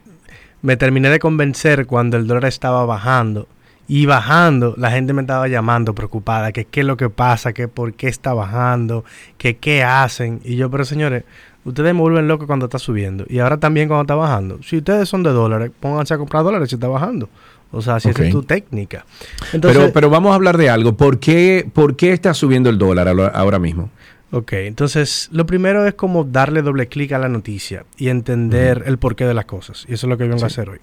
me terminé de convencer cuando el dólar estaba bajando Y bajando, la gente me estaba llamando preocupada, que qué es lo que pasa, que por qué está bajando, que qué hacen. Y yo, pero señores, ustedes me vuelven loco cuando está subiendo. Y ahora también cuando está bajando. Si ustedes son de dólares, pónganse a comprar dólares si está bajando. O sea, si esa es tu técnica. Entonces, pero, pero vamos a hablar de algo. ¿Por qué, ¿Por qué está subiendo el dólar ahora- ahora mismo? Ok, entonces lo primero es como darle doble clic a la noticia y entender el porqué de las cosas. Y eso es lo que vengo a hacer hoy.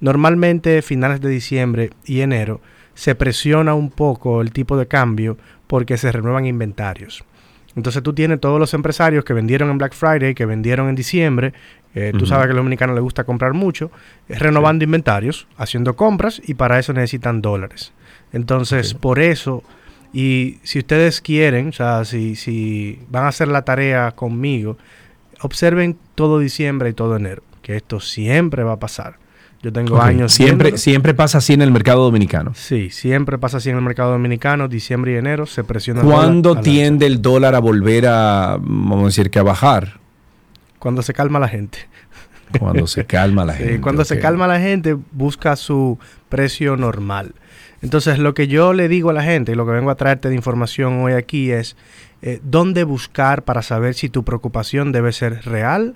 Normalmente finales de diciembre y enero se presiona un poco el tipo de cambio porque se renuevan inventarios. Entonces tú tienes todos los empresarios que vendieron en Black Friday, que vendieron en diciembre, eh, tú sabes que a los dominicanos les gusta comprar mucho, eh, renovando inventarios, haciendo compras y para eso necesitan dólares. Entonces, por eso, y si ustedes quieren, o sea, si, si van a hacer la tarea conmigo, observen todo diciembre y todo enero, que esto siempre va a pasar. Yo tengo años Siempre, viéndolo. siempre pasa así en el mercado dominicano. Sí, siempre pasa así en el mercado dominicano, diciembre y enero se presiona. ¿Cuándo tiende el dólar a volver a, vamos a decir, que a bajar? Cuando se calma la gente. Cuando se calma la Sí, gente. cuando se calma la gente, busca su precio normal. Entonces, lo que yo le digo a la gente y lo que vengo a traerte de información hoy aquí es eh, dónde buscar para saber si tu preocupación debe ser real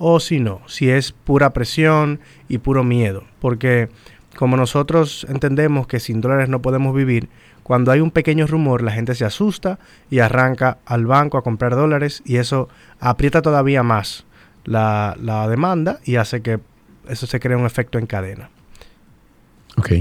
o si no, si es pura presión y puro miedo. Porque como nosotros entendemos que sin dólares no podemos vivir, cuando hay un pequeño rumor la gente se asusta y arranca al banco a comprar dólares y eso aprieta todavía más la, la demanda y hace que eso se cree un efecto en cadena. Ok.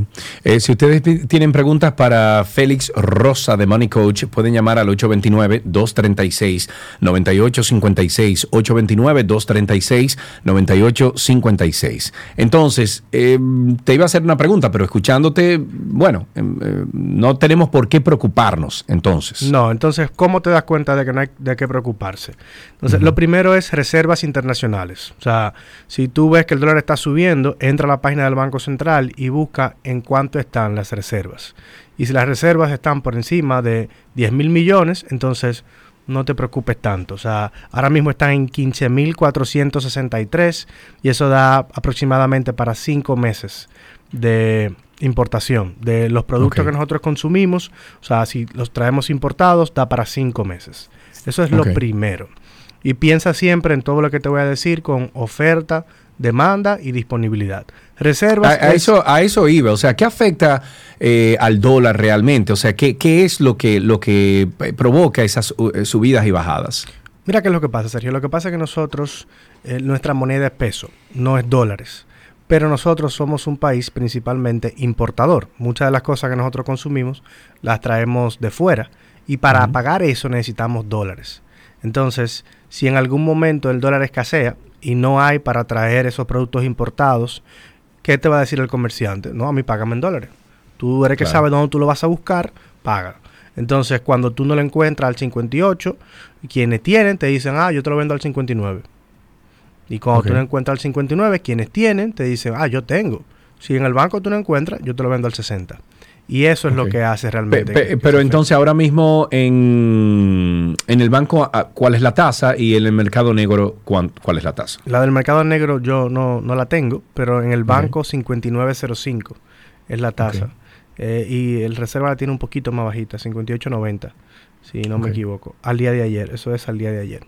Eh, si ustedes ti- tienen preguntas para Félix Rosa de Money Coach, pueden llamar al 829-236-9856. 829-236-9856. Entonces, eh, te iba a hacer una pregunta, pero escuchándote, bueno, em, eh, no tenemos por qué preocuparnos entonces. No, entonces, ¿cómo te das cuenta de que no hay de qué preocuparse? Entonces, lo primero es reservas internacionales. O sea, si tú ves que el dólar está subiendo, entra a la página del Banco Central y busca en cuánto están las reservas. Y si las reservas están por encima de 10 mil millones, entonces no te preocupes tanto. O sea, ahora mismo están en 15.463 y eso da aproximadamente para 5 meses de importación de los productos que nosotros consumimos. O sea, si los traemos importados, da para 5 meses. Eso es lo primero. Y piensa siempre en todo lo que te voy a decir con oferta, demanda y disponibilidad. Reservas. A, a es- eso, a eso iba, o sea, ¿qué afecta eh, al dólar realmente? O sea, ¿qué, qué es lo que, lo que eh, provoca esas uh, subidas y bajadas? Mira qué es lo que pasa, Sergio. Lo que pasa es que nosotros, eh, nuestra moneda es peso, no es dólares. Pero nosotros somos un país principalmente importador. Muchas de las cosas que nosotros consumimos las traemos de fuera. Y para pagar eso necesitamos dólares. Entonces, si en algún momento el dólar escasea y no hay para traer esos productos importados, ¿qué te va a decir el comerciante? No, a mí págame en dólares. Tú eres que Claro. sabe dónde tú lo vas a buscar, paga. Entonces, cuando tú no lo encuentras al 58, quienes tienen te dicen, ah, yo te lo vendo al 59. Y cuando Ok. tú no encuentras al 59, quienes tienen te dicen, ah, yo tengo. Si en el banco tú no encuentras, yo te lo vendo al 60. Y eso es lo que hace realmente. pe- que- que pero entonces ahora mismo en, en el banco, ah, ¿cuál es la tasa? Y en el mercado negro, ¿cuán- ¿cuál es la tasa? La del mercado negro yo no, no la tengo, pero en el banco 5905 es la tasa. Eh, y el reserva la tiene un poquito más bajita, 5890, si no me equivoco. Al día de ayer, eso es al día de ayer.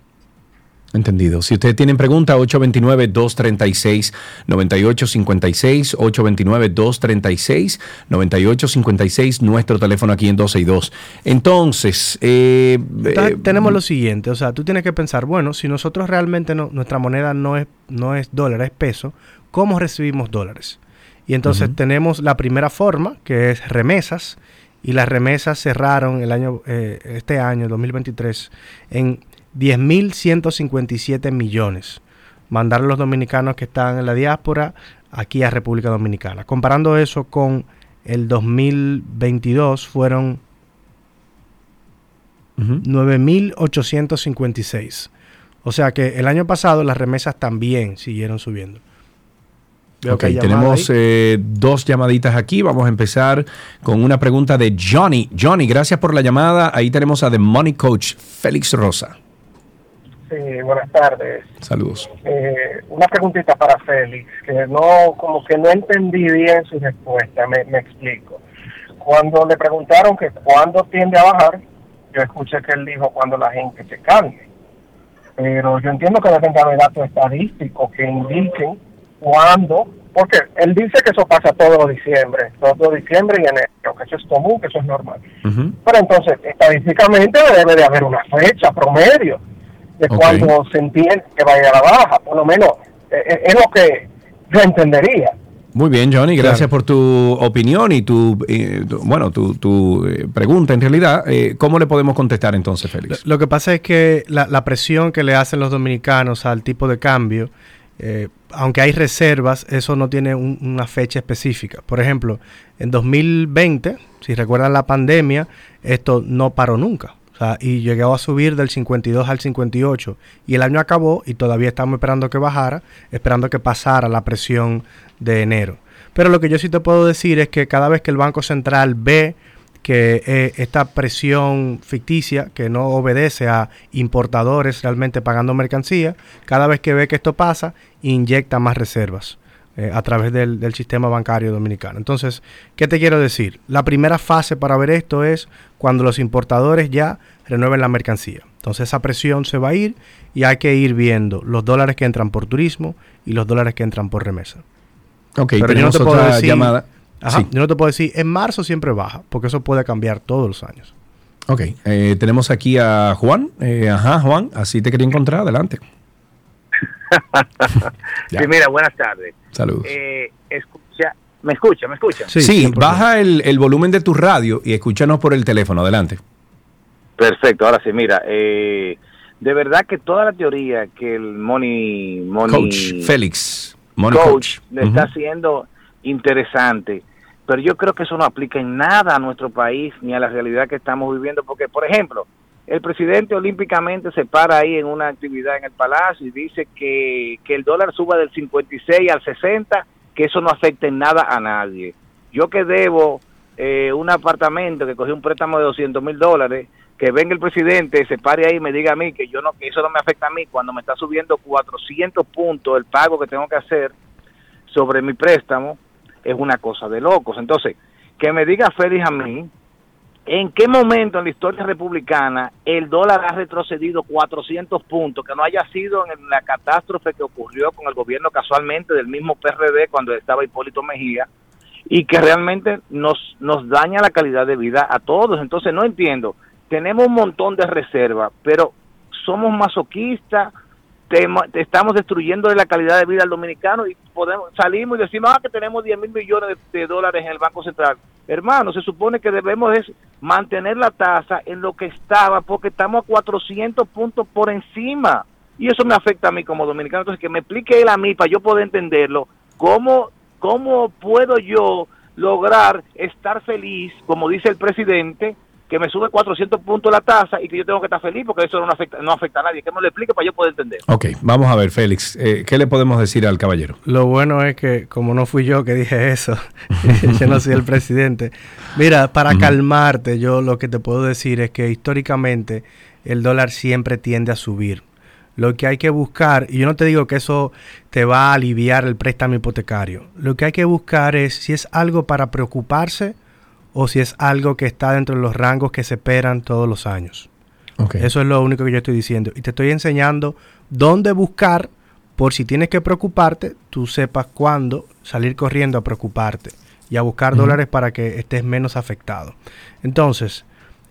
Entendido. Si ustedes tienen pregunta, 829-236-9856, 829-236-9856, nuestro teléfono aquí en 12 y 2. Entonces, eh, Entonces, eh, tenemos lo siguiente, o sea, tú tienes que pensar, bueno, si nosotros realmente no, nuestra moneda no es, no es dólar, es peso, ¿cómo recibimos dólares? Y entonces tenemos la primera forma, que es remesas, y las remesas cerraron el año, eh, este año, 2023, en 10.157 millones. Mandaron los dominicanos que están en la diáspora aquí a República Dominicana. Comparando eso con el 2022, fueron ujú. 9.856. O sea que el año pasado las remesas también siguieron subiendo. Veo Ok, tenemos eh, dos llamaditas aquí. Vamos a empezar con una pregunta de Johnny. Johnny, gracias por la llamada. Ahí tenemos a The Money Coach, Félix Rosa. Sí, buenas tardes. Saludos. Eh, una preguntita para Félix, que no, como que no entendí bien su respuesta, me, me explico. cuando le preguntaron que cuándo tiende a bajar, yo escuché que él dijo cuando la gente se cambie. Pero yo entiendo que deben de haber datos estadísticos que indiquen cuándo, porque él dice que eso pasa todo diciembre, todo diciembre y enero, que eso es común, que eso es normal. Pero entonces, estadísticamente debe de haber una fecha promedio de cuando se entiende que vaya a la baja, por lo menos eh, eh, es lo que yo entendería. Muy bien, Johnny, gracias por tu opinión y tu, eh, tu- bueno, tu, tu, eh, pregunta en realidad. Eh, ¿Cómo le podemos contestar entonces, Félix? Lo que pasa es que la, la presión que le hacen los dominicanos al tipo de cambio, eh, aunque hay reservas, eso no tiene un- una fecha específica. Por ejemplo, en 2020, si recuerdan la pandemia, esto no paró nunca. Y llegó a subir del 52 al 58. Y el año acabó y todavía estamos esperando que bajara, esperando que pasara la presión de enero. Pero lo que yo sí te puedo decir es que cada vez que el Banco Central ve que eh, esta presión ficticia, que no obedece a importadores realmente pagando mercancía, cada vez que ve que esto pasa, inyecta más reservas eh, a través del, del sistema bancario dominicano. Entonces, ¿qué te quiero decir? La primera fase para ver esto es cuando los importadores ya renueven la mercancía. Entonces esa presión se va a ir y hay que ir viendo los dólares que entran por turismo y los dólares que entran por remesa. Ok, Pero yo no te puedo otra decir, llamada. Ajá, Sí. yo no te puedo decir, en marzo siempre baja, porque eso puede cambiar todos los años. Ok, eh, tenemos aquí a Juan. Eh, ajá, Juan, así te quería encontrar. Adelante. Mira, buenas tardes. Saludos. Eh, escucha, ¿Me escucha? ¿Me escucha? Sí, baja el, el volumen de tu radio y escúchanos por el teléfono. Adelante. Perfecto, ahora sí, mira, eh, de verdad que toda la teoría que el Money, money Coach Félix. Money coach, Coach. le está haciendo interesante, pero yo creo que eso no aplica en nada a nuestro país ni a la realidad que estamos viviendo, porque, por ejemplo, el presidente olímpicamente se para ahí en una actividad en el Palacio y dice que, que el dólar suba del 56 al 60, que eso no afecta en nada a nadie. Yo que debo eh, un apartamento, que cogí un préstamo de 200 mil dólares, que venga el presidente, se pare ahí y me diga a mí que yo no que eso no me afecta a mí cuando me está subiendo 400 puntos el pago que tengo que hacer sobre mi préstamo es una cosa de locos. Entonces, que me diga Félix a mí, ¿en qué momento en la historia republicana el dólar ha retrocedido 400 puntos, que no haya sido en la catástrofe que ocurrió con el gobierno casualmente del mismo PRD cuando estaba Hipólito Mejía, y que realmente nos, nos daña la calidad de vida a todos? Entonces, no entiendo. Tenemos un montón de reservas, pero somos masoquistas, estamos destruyendo la calidad de vida al dominicano y podemos salimos y decimos ah, que tenemos 10 mil millones de, de dólares en el Banco Central. Hermano, se supone que debemos es mantener la tasa en lo que estaba porque estamos a 400 puntos por encima. Y eso me afecta a mí como dominicano. Entonces, que me explique él a mí para yo poder entenderlo. ¿Cómo, cómo puedo yo lograr estar feliz, como dice el presidente, que me sube 400 puntos la tasa y que yo tengo que estar feliz porque eso no afecta, no afecta a nadie? Que me lo explique para yo poder entender. Ok, vamos a ver, Félix. eh, ¿Qué le podemos decir al caballero? Lo bueno es que, como no fui yo que dije eso, yo no soy el presidente. Mira, para calmarte, yo lo que te puedo decir es que históricamente el dólar siempre tiende a subir. Lo que hay que buscar, y yo no te digo que eso te va a aliviar el préstamo hipotecario, lo que hay que buscar es si es algo para preocuparse o si es algo que está dentro de los rangos que se esperan todos los años. Eso es lo único que yo estoy diciendo. Y te estoy enseñando dónde buscar por si tienes que preocuparte, tú sepas cuándo salir corriendo a preocuparte y a buscar dólares para que estés menos afectado. Entonces,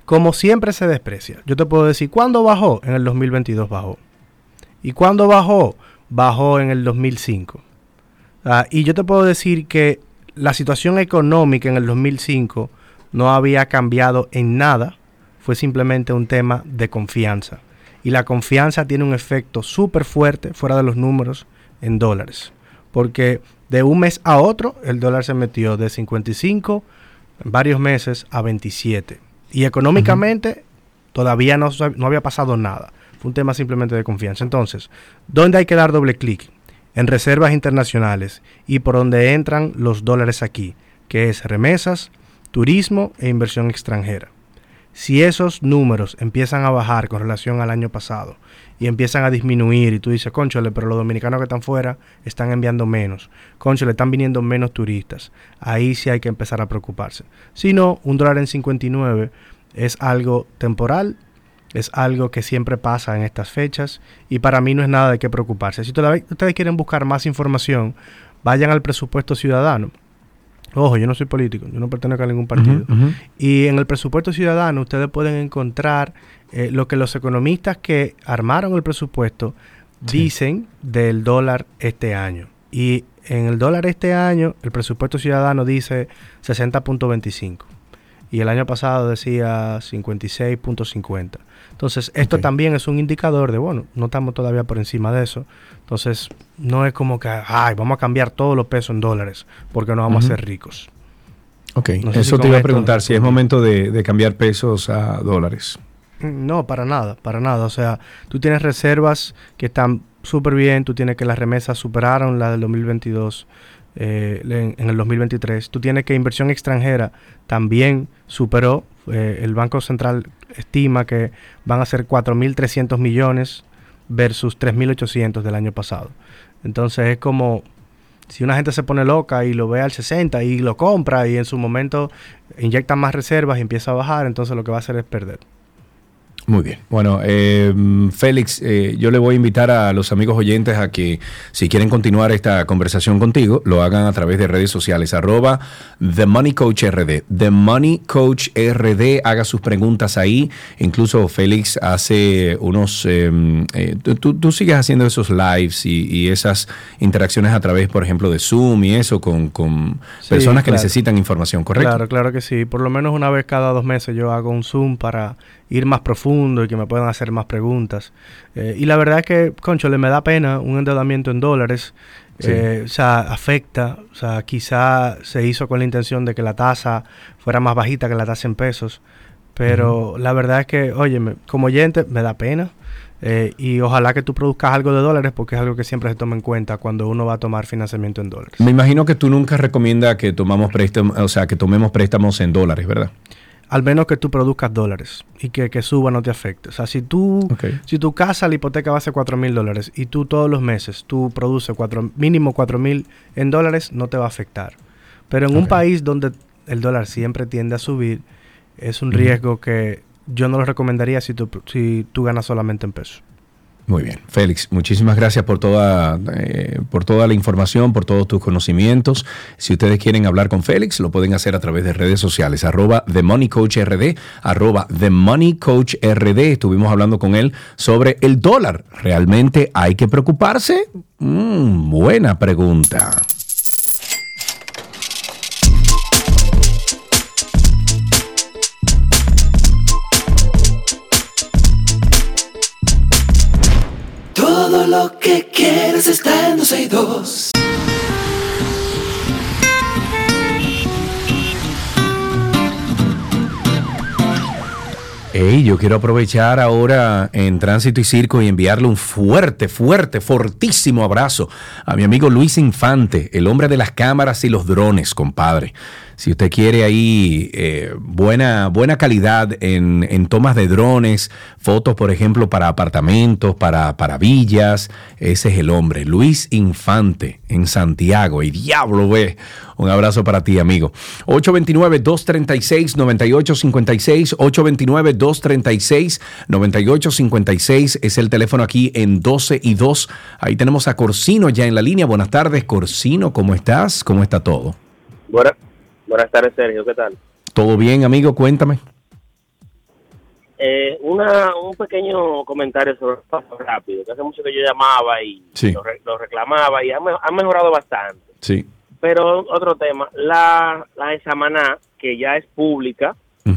como siempre se desprecia, yo te puedo decir, ¿cuándo bajó? En el 2022 bajó. ¿Y cuándo bajó? Bajó en el 2005. Ah, y yo te puedo decir que la situación económica en el 2005 no había cambiado en nada, fue simplemente un tema de confianza. Y la confianza tiene un efecto súper fuerte fuera de los números en dólares. Porque de un mes a otro el dólar se metió de 55 en varios meses a 27. Y económicamente todavía no, no había pasado nada. Fue un tema simplemente de confianza. Entonces, ¿dónde hay que dar doble clic? En reservas internacionales y por donde entran los dólares aquí, que es remesas, turismo e inversión extranjera. Si esos números empiezan a bajar con relación al año pasado y empiezan a disminuir y tú dices, conchole, pero los dominicanos que están fuera están enviando menos, conchole, están viniendo menos turistas, ahí sí hay que empezar a preocuparse. Si no, un dólar en 59 es algo temporal, es algo que siempre pasa en estas fechas y para mí no es nada de qué preocuparse. Si ustedes quieren buscar más información, vayan al presupuesto ciudadano. Ojo, yo no soy político, yo no pertenezco a ningún partido. Y en el presupuesto ciudadano ustedes pueden encontrar eh, lo que los economistas que armaron el presupuesto dicen del dólar este año. Y en el dólar este año, el presupuesto ciudadano dice 60.25 y el año pasado decía 56.50. Entonces, esto también es un indicador de, bueno, no estamos todavía por encima de eso. Entonces, no es como que, ay, vamos a cambiar todos los pesos en dólares porque no vamos a ser ricos. Ok, eso te iba a preguntar, si es momento de, cambiar pesos a dólares. Mm, no, para nada, para nada. O sea, tú tienes reservas que están súper bien, tú tienes que las remesas superaron la del 2022 eh, en, el 2023. Tú tienes que inversión extranjera también superó. Eh, el Banco Central estima que van a ser 4.300 millones versus 3.800 del año pasado. Entonces es como si una gente se pone loca y lo ve al 60 y lo compra y en su momento inyecta más reservas y empieza a bajar, entonces lo que va a hacer es perder. Muy bien. Bueno, eh, Félix, eh, yo le voy a invitar a los amigos oyentes a que si quieren continuar esta conversación contigo, lo hagan a través de redes sociales, arroba The Money Coach RD. The Money Coach RD, haga sus preguntas ahí. Incluso Félix hace unos... Em, eh, tú, sigues haciendo esos lives y, esas interacciones a través, por ejemplo, de Zoom y eso con, personas que necesitan información, ¿correcto? Claro, claro que sí. Por lo menos una vez cada dos meses yo hago un Zoom para ir más profundo y que me puedan hacer más preguntas. Eh, y la verdad es que, concho, le me da pena un endeudamiento en dólares. Eh, o sea, afecta, o sea, quizá se hizo con la intención de que la tasa fuera más bajita que la tasa en pesos, pero la verdad es que, oye, como oyente me da pena eh, y ojalá que tú produzcas algo de dólares porque es algo que siempre se toma en cuenta cuando uno va a tomar financiamiento en dólares. Me imagino que tú nunca recomiendas que tomamos préstamos, o sea, que tomemos préstamos en dólares, ¿verdad? Al menos que tú produzcas dólares y que, que suba no te afecte. O sea, si tú, si tu casa, la hipoteca va a ser 4 mil dólares y tú todos los meses tú produces cuatro, mínimo 4 mil en dólares, no te va a afectar. Pero en un país donde el dólar siempre tiende a subir, es un riesgo que yo no lo recomendaría si tú, si tú ganas solamente en pesos. Muy bien, Félix, muchísimas gracias por toda, eh, por toda la información, por todos tus conocimientos. Si ustedes quieren hablar con Félix, lo pueden hacer a través de redes sociales, arroba The arroba The. Estuvimos hablando con él sobre el dólar. ¿Realmente hay que preocuparse? Mm, buena pregunta. Todo lo que quieres está en 12 y 2. Hey, yo quiero aprovechar ahora en Tránsito y Circo y enviarle un fuerte, fuerte, fortísimo abrazo a mi amigo Luis Infante, el hombre de las cámaras y los drones, compadre. Si usted quiere ahí eh, buena, buena calidad en, tomas de drones, fotos, por ejemplo, para apartamentos, para, para villas, ese es el hombre. Luis Infante en Santiago. Y diablo, ve. Un abrazo para ti, amigo. 829-236-9856. 829-236-9856 es el teléfono aquí en 12 y 2. Ahí tenemos a Corsino ya en la línea. Buenas tardes, Corsino. ¿Cómo estás? ¿Cómo está todo? Buenas. Buenas tardes, Sergio. ¿Qué tal? ¿Todo bien, amigo? Cuéntame. Eh, una, un pequeño comentario sobre el paso rápido, que hace mucho que yo llamaba y lo, reclamaba y ha, mejorado bastante. Sí. Pero otro tema, la, la de Samaná, que ya es pública,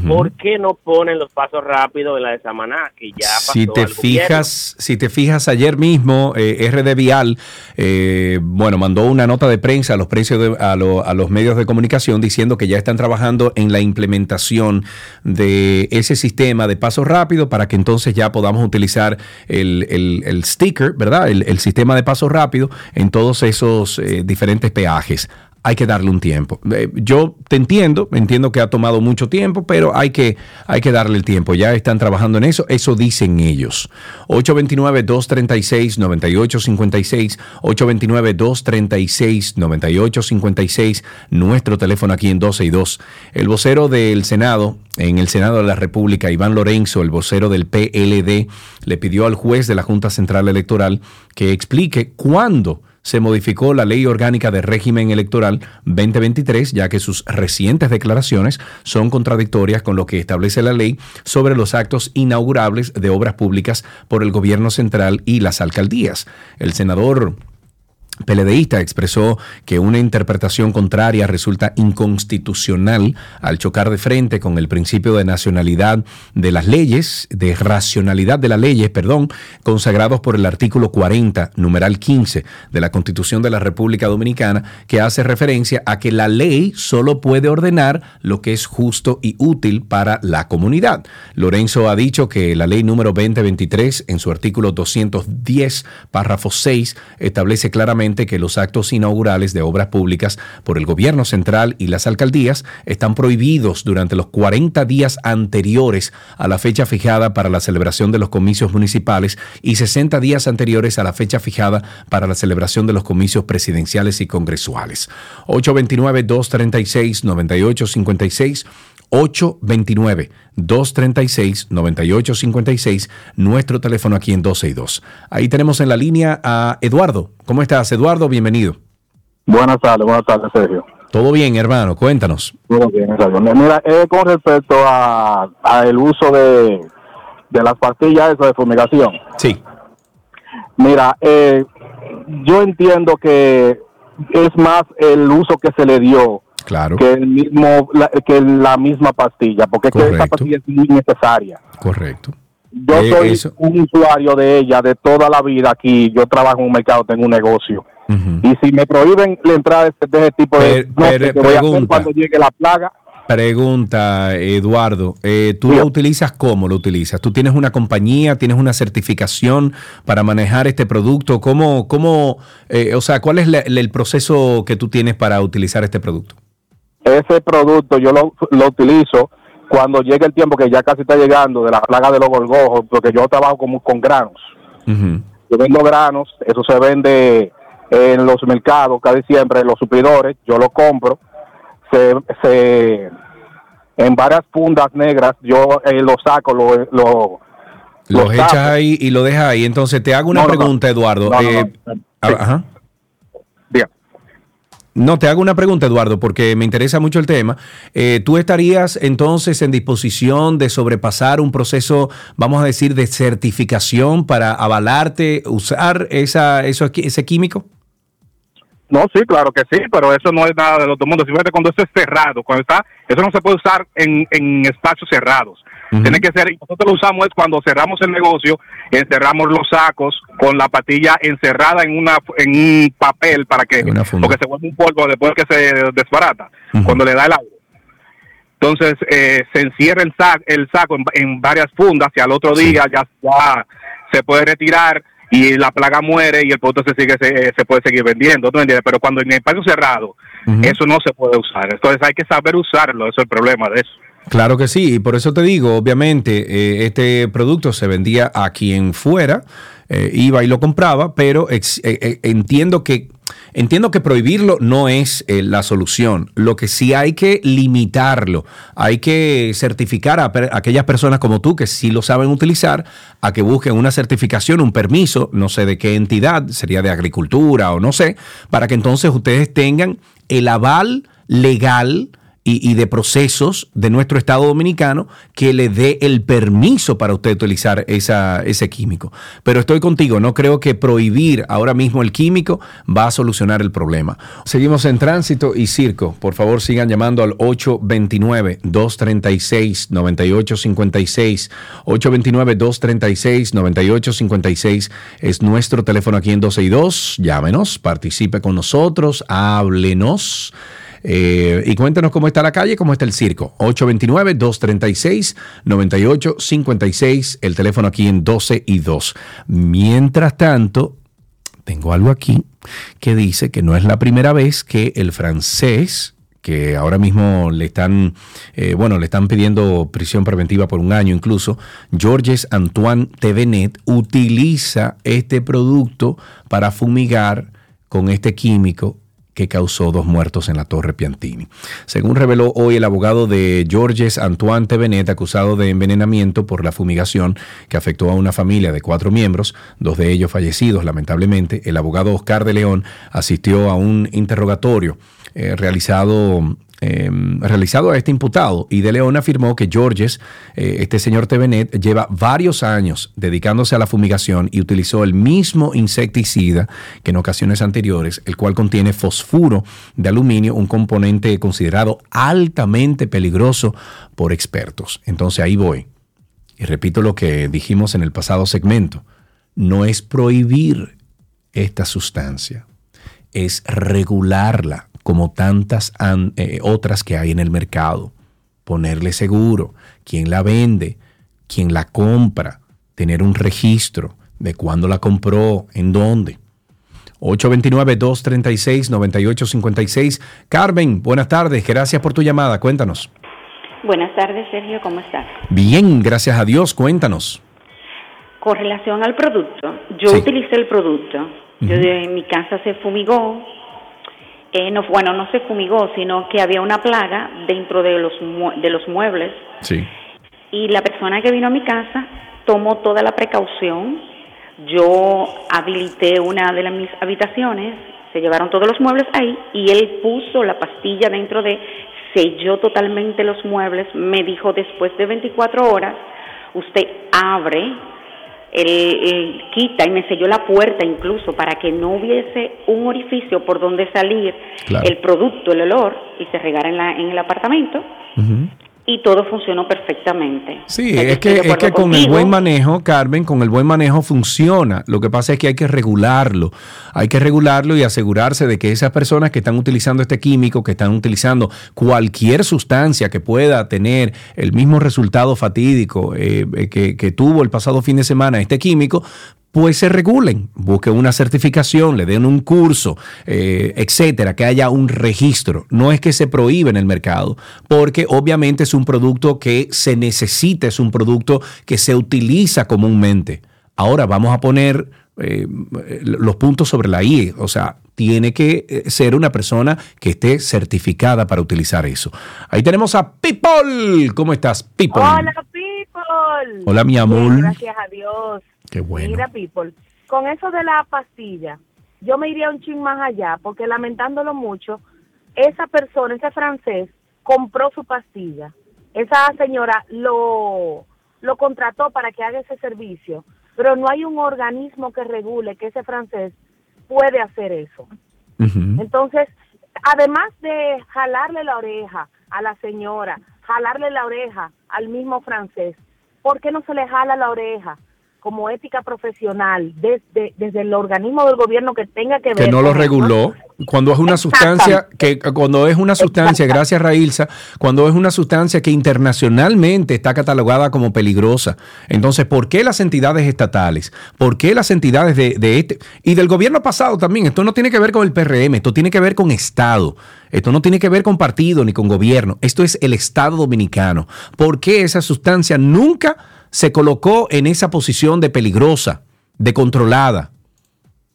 ¿Por qué no ponen los pasos rápidos en la de Samaná? Que ya si te fijas, si te fijas ayer mismo, eh, RD Vial, eh, bueno, mandó una nota de prensa a los precios a, los medios de comunicación diciendo que ya están trabajando en la implementación de ese sistema de pasos rápidos para que entonces ya podamos utilizar el, sticker, ¿verdad? El, sistema de pasos rápidos en todos esos eh, diferentes peajes. Hay que darle un tiempo. Eh, yo te entiendo, entiendo que ha tomado mucho tiempo, pero hay que, hay que darle el tiempo. Ya están trabajando en eso, eso dicen ellos. 829-236-9856, 829-236-9856, nuestro teléfono aquí en 12 y 2. El vocero del Senado, en el Senado de la República, Iván Lorenzo, el vocero del PLD, le pidió al juez de la Junta Central Electoral que explique cuándo se modificó la Ley Orgánica de Régimen Electoral 2023, ya que sus recientes declaraciones son contradictorias con lo que establece la ley sobre los actos inaugurables de obras públicas por el gobierno central y las alcaldías. El senador PLDista expresó que una interpretación contraria resulta inconstitucional al chocar de frente con el principio de nacionalidad de las leyes, de racionalidad de las leyes, perdón, consagrados por el artículo 40, numeral 15 de la Constitución de la República Dominicana, que hace referencia a que la ley solo puede ordenar lo que es justo y útil para la comunidad. Lorenzo ha dicho que la ley número 2023, en su artículo 210, párrafo 6, establece claramente que los actos inaugurales de obras públicas por el gobierno central y las alcaldías están prohibidos durante los 40 días anteriores a la fecha fijada para la celebración de los comicios municipales y 60 días anteriores a la fecha fijada para la celebración de los comicios presidenciales y congresuales. 829-236-9856. 829-236-9856, nuestro teléfono aquí en 12 y 2. Ahí tenemos en la línea a Eduardo. ¿Cómo estás, Eduardo? Bienvenido. Buenas tardes, buenas tardes, Sergio. Todo bien, hermano, cuéntanos. Todo bien, Sergio. Mira, eh, con respecto a, el uso de, de las pastillas de fumigación. Sí. Mira, eh, yo entiendo que es más el uso que se le dio Claro. que el mismo la, que la misma pastilla, porque es que esa pastilla es muy necesaria. Correcto. Yo Eh, soy eso- un usuario de ella de toda la vida aquí. Yo trabajo en un mercado, tengo un negocio. Y si me prohíben la entrada de este, de ese tipo de... Per- voy a hacer cuando llegue la plaga. Pregunta, Eduardo, eh, ¿tú lo utilizas cómo lo utilizas? ¿Tú tienes una compañía, tienes una certificación para manejar este producto? ¿Cómo, cómo eh, o sea, cuál es la- el proceso que tú tienes para utilizar este producto? Ese producto yo lo, lo utilizo cuando llegue el tiempo que ya casi está llegando de la plaga de los gorgojos, porque yo trabajo como con granos. Yo vendo granos, eso se vende en los mercados casi siempre, en los suplidores, yo lo compro, se, se en varias fundas negras, yo eh, lo saco, lo, lo, Los lo echas ahí y lo dejas ahí. Entonces, te hago una No, no, no. pregunta, Eduardo. Eh, ah, Ajá. No, te hago una pregunta, Eduardo, porque me interesa mucho el tema. Eh, ¿Tú estarías entonces en disposición de sobrepasar un proceso, vamos a decir, de certificación para avalarte usar esa, eso, ese químico? No, sí, claro que sí, pero eso no es nada del otro mundo. Simplemente cuando eso es cerrado, cuando está, eso no se puede usar en, en espacios cerrados. Tiene que ser, y nosotros lo usamos es cuando cerramos el negocio, encerramos los sacos con la patilla encerrada en una en un papel para que, porque se vuelve un polvo después que se desbarata, cuando le da el agua. Entonces eh, se encierra el, sac, el saco en, en varias fundas y al otro día ya, ya se puede retirar y la plaga muere y el producto se sigue se, se puede seguir vendiendo, ¿tú entiendes? Pero cuando en espacio cerrado, eso no se puede usar. Entonces hay que saber usarlo, eso es el problema de eso. Claro que sí, y por eso te digo, obviamente, eh, este producto se vendía a quien fuera, eh, iba y lo compraba, pero eh, entiendo que entiendo que prohibirlo no es la solución. Lo que sí hay que limitarlo, hay que certificar a aquellas personas como tú que sí lo saben utilizar, a que busquen una certificación, un permiso, no sé de qué entidad, sería de agricultura o no sé, para que entonces ustedes tengan el aval legal y, de procesos de nuestro Estado dominicano que le dé el permiso para usted utilizar esa, ese químico. Pero estoy contigo, no creo que prohibir ahora mismo el químico va a solucionar el problema. Seguimos en tránsito y circo. Por favor, sigan llamando al 829-236-9856. 829-236-9856 es nuestro teléfono aquí en 12 y 2. Llámenos, participe con nosotros, háblenos. Eh, y cuéntenos cómo está la calle, cómo está el circo. 829-236-9856, el teléfono aquí en 12 y 2. Mientras tanto, tengo algo aquí que dice que no es la primera vez que el francés que ahora mismo le están, eh, bueno, le están pidiendo prisión preventiva por un año incluso, Georges Antoine Tevenet utiliza este producto para fumigar con este químico que causó dos muertos en la Torre Piantini. Según reveló hoy el abogado de Georges Antoine Tevenet, acusado de envenenamiento por la fumigación que afectó a una familia de cuatro miembros, dos de ellos fallecidos lamentablemente, el abogado Oscar de León asistió a un interrogatorio eh, realizado em, realizado a este imputado y De León afirmó que Georges, eh, este señor Tevenet, lleva varios años dedicándose a la fumigación y utilizó el mismo insecticida que en ocasiones anteriores, el cual contiene fosfuro de aluminio, un componente considerado altamente peligroso por expertos. Entonces ahí voy. Y repito lo que dijimos en el pasado segmento. No es prohibir esta sustancia, es regularla como tantas eh, otras que hay en el mercado. Ponerle seguro, quién la vende, quién la compra, tener un registro de cuándo la compró, en dónde. 829-236-9856. Carmen, buenas tardes, gracias por tu llamada, cuéntanos. Buenas tardes, Sergio, ¿cómo estás? Bien, gracias a Dios, cuéntanos. Con relación al producto, yo utilicé el producto. Yo en mi casa se fumigó, eh, no, bueno, no se fumigó, sino que había una plaga dentro de los, de los muebles. Sí. Y la persona que vino a mi casa tomó toda la precaución. Yo habilité una de las, mis habitaciones, se llevaron todos los muebles ahí y él puso la pastilla dentro de, selló totalmente los muebles, me dijo después de 24 horas, usted abre él, quita y me selló la puerta incluso para que no hubiese un orificio por donde salir el producto, el olor, y se regara en, la, en el apartamento y todo funcionó perfectamente. Sí, es que, es que con el buen manejo, Carmen, con el buen manejo funciona. Lo que pasa es que hay que regularlo. Hay que regularlo y asegurarse de que esas personas que están utilizando este químico, que están utilizando cualquier sustancia que pueda tener el mismo resultado fatídico eh, eh, que, que tuvo el pasado fin de semana este químico, pues se regulen, busquen una certificación, le den un curso, eh, etcétera, que haya un registro. No es que se prohíbe en el mercado, porque obviamente es un producto que se necesita, es un producto que se utiliza comúnmente. Ahora vamos a poner eh, los puntos sobre la I, o sea, tiene que eh, ser una persona que esté certificada para utilizar eso. Ahí tenemos a People. ¿Cómo estás, People? Hola, People. Hola, mi amor. gracias a Dios. Mira, people, con eso de la pastilla, yo me iría un ching más allá, porque lamentándolo mucho, esa persona, ese francés, compró su pastilla. Esa señora lo, lo contrató para que haga ese servicio, pero no hay un organismo que regule que ese francés puede hacer eso. Entonces, además de jalarle la oreja a la señora, jalarle la oreja al mismo francés, ¿por qué no se le jala la oreja como ética profesional desde, desde el organismo del gobierno que tenga que ver. Que no lo reguló. Cuando es una sustancia, que cuando es una sustancia, gracias Railsa, cuando es una sustancia que internacionalmente está catalogada como peligrosa. Entonces, ¿por qué las entidades estatales? ¿Por qué las entidades de, de este y del gobierno pasado también? Esto no tiene que ver con el PRM, esto tiene que ver con Estado. Esto no tiene que ver con partido ni con gobierno. Esto es el Estado dominicano. ¿Por qué esa sustancia nunca se colocó en esa posición de peligrosa, de controlada.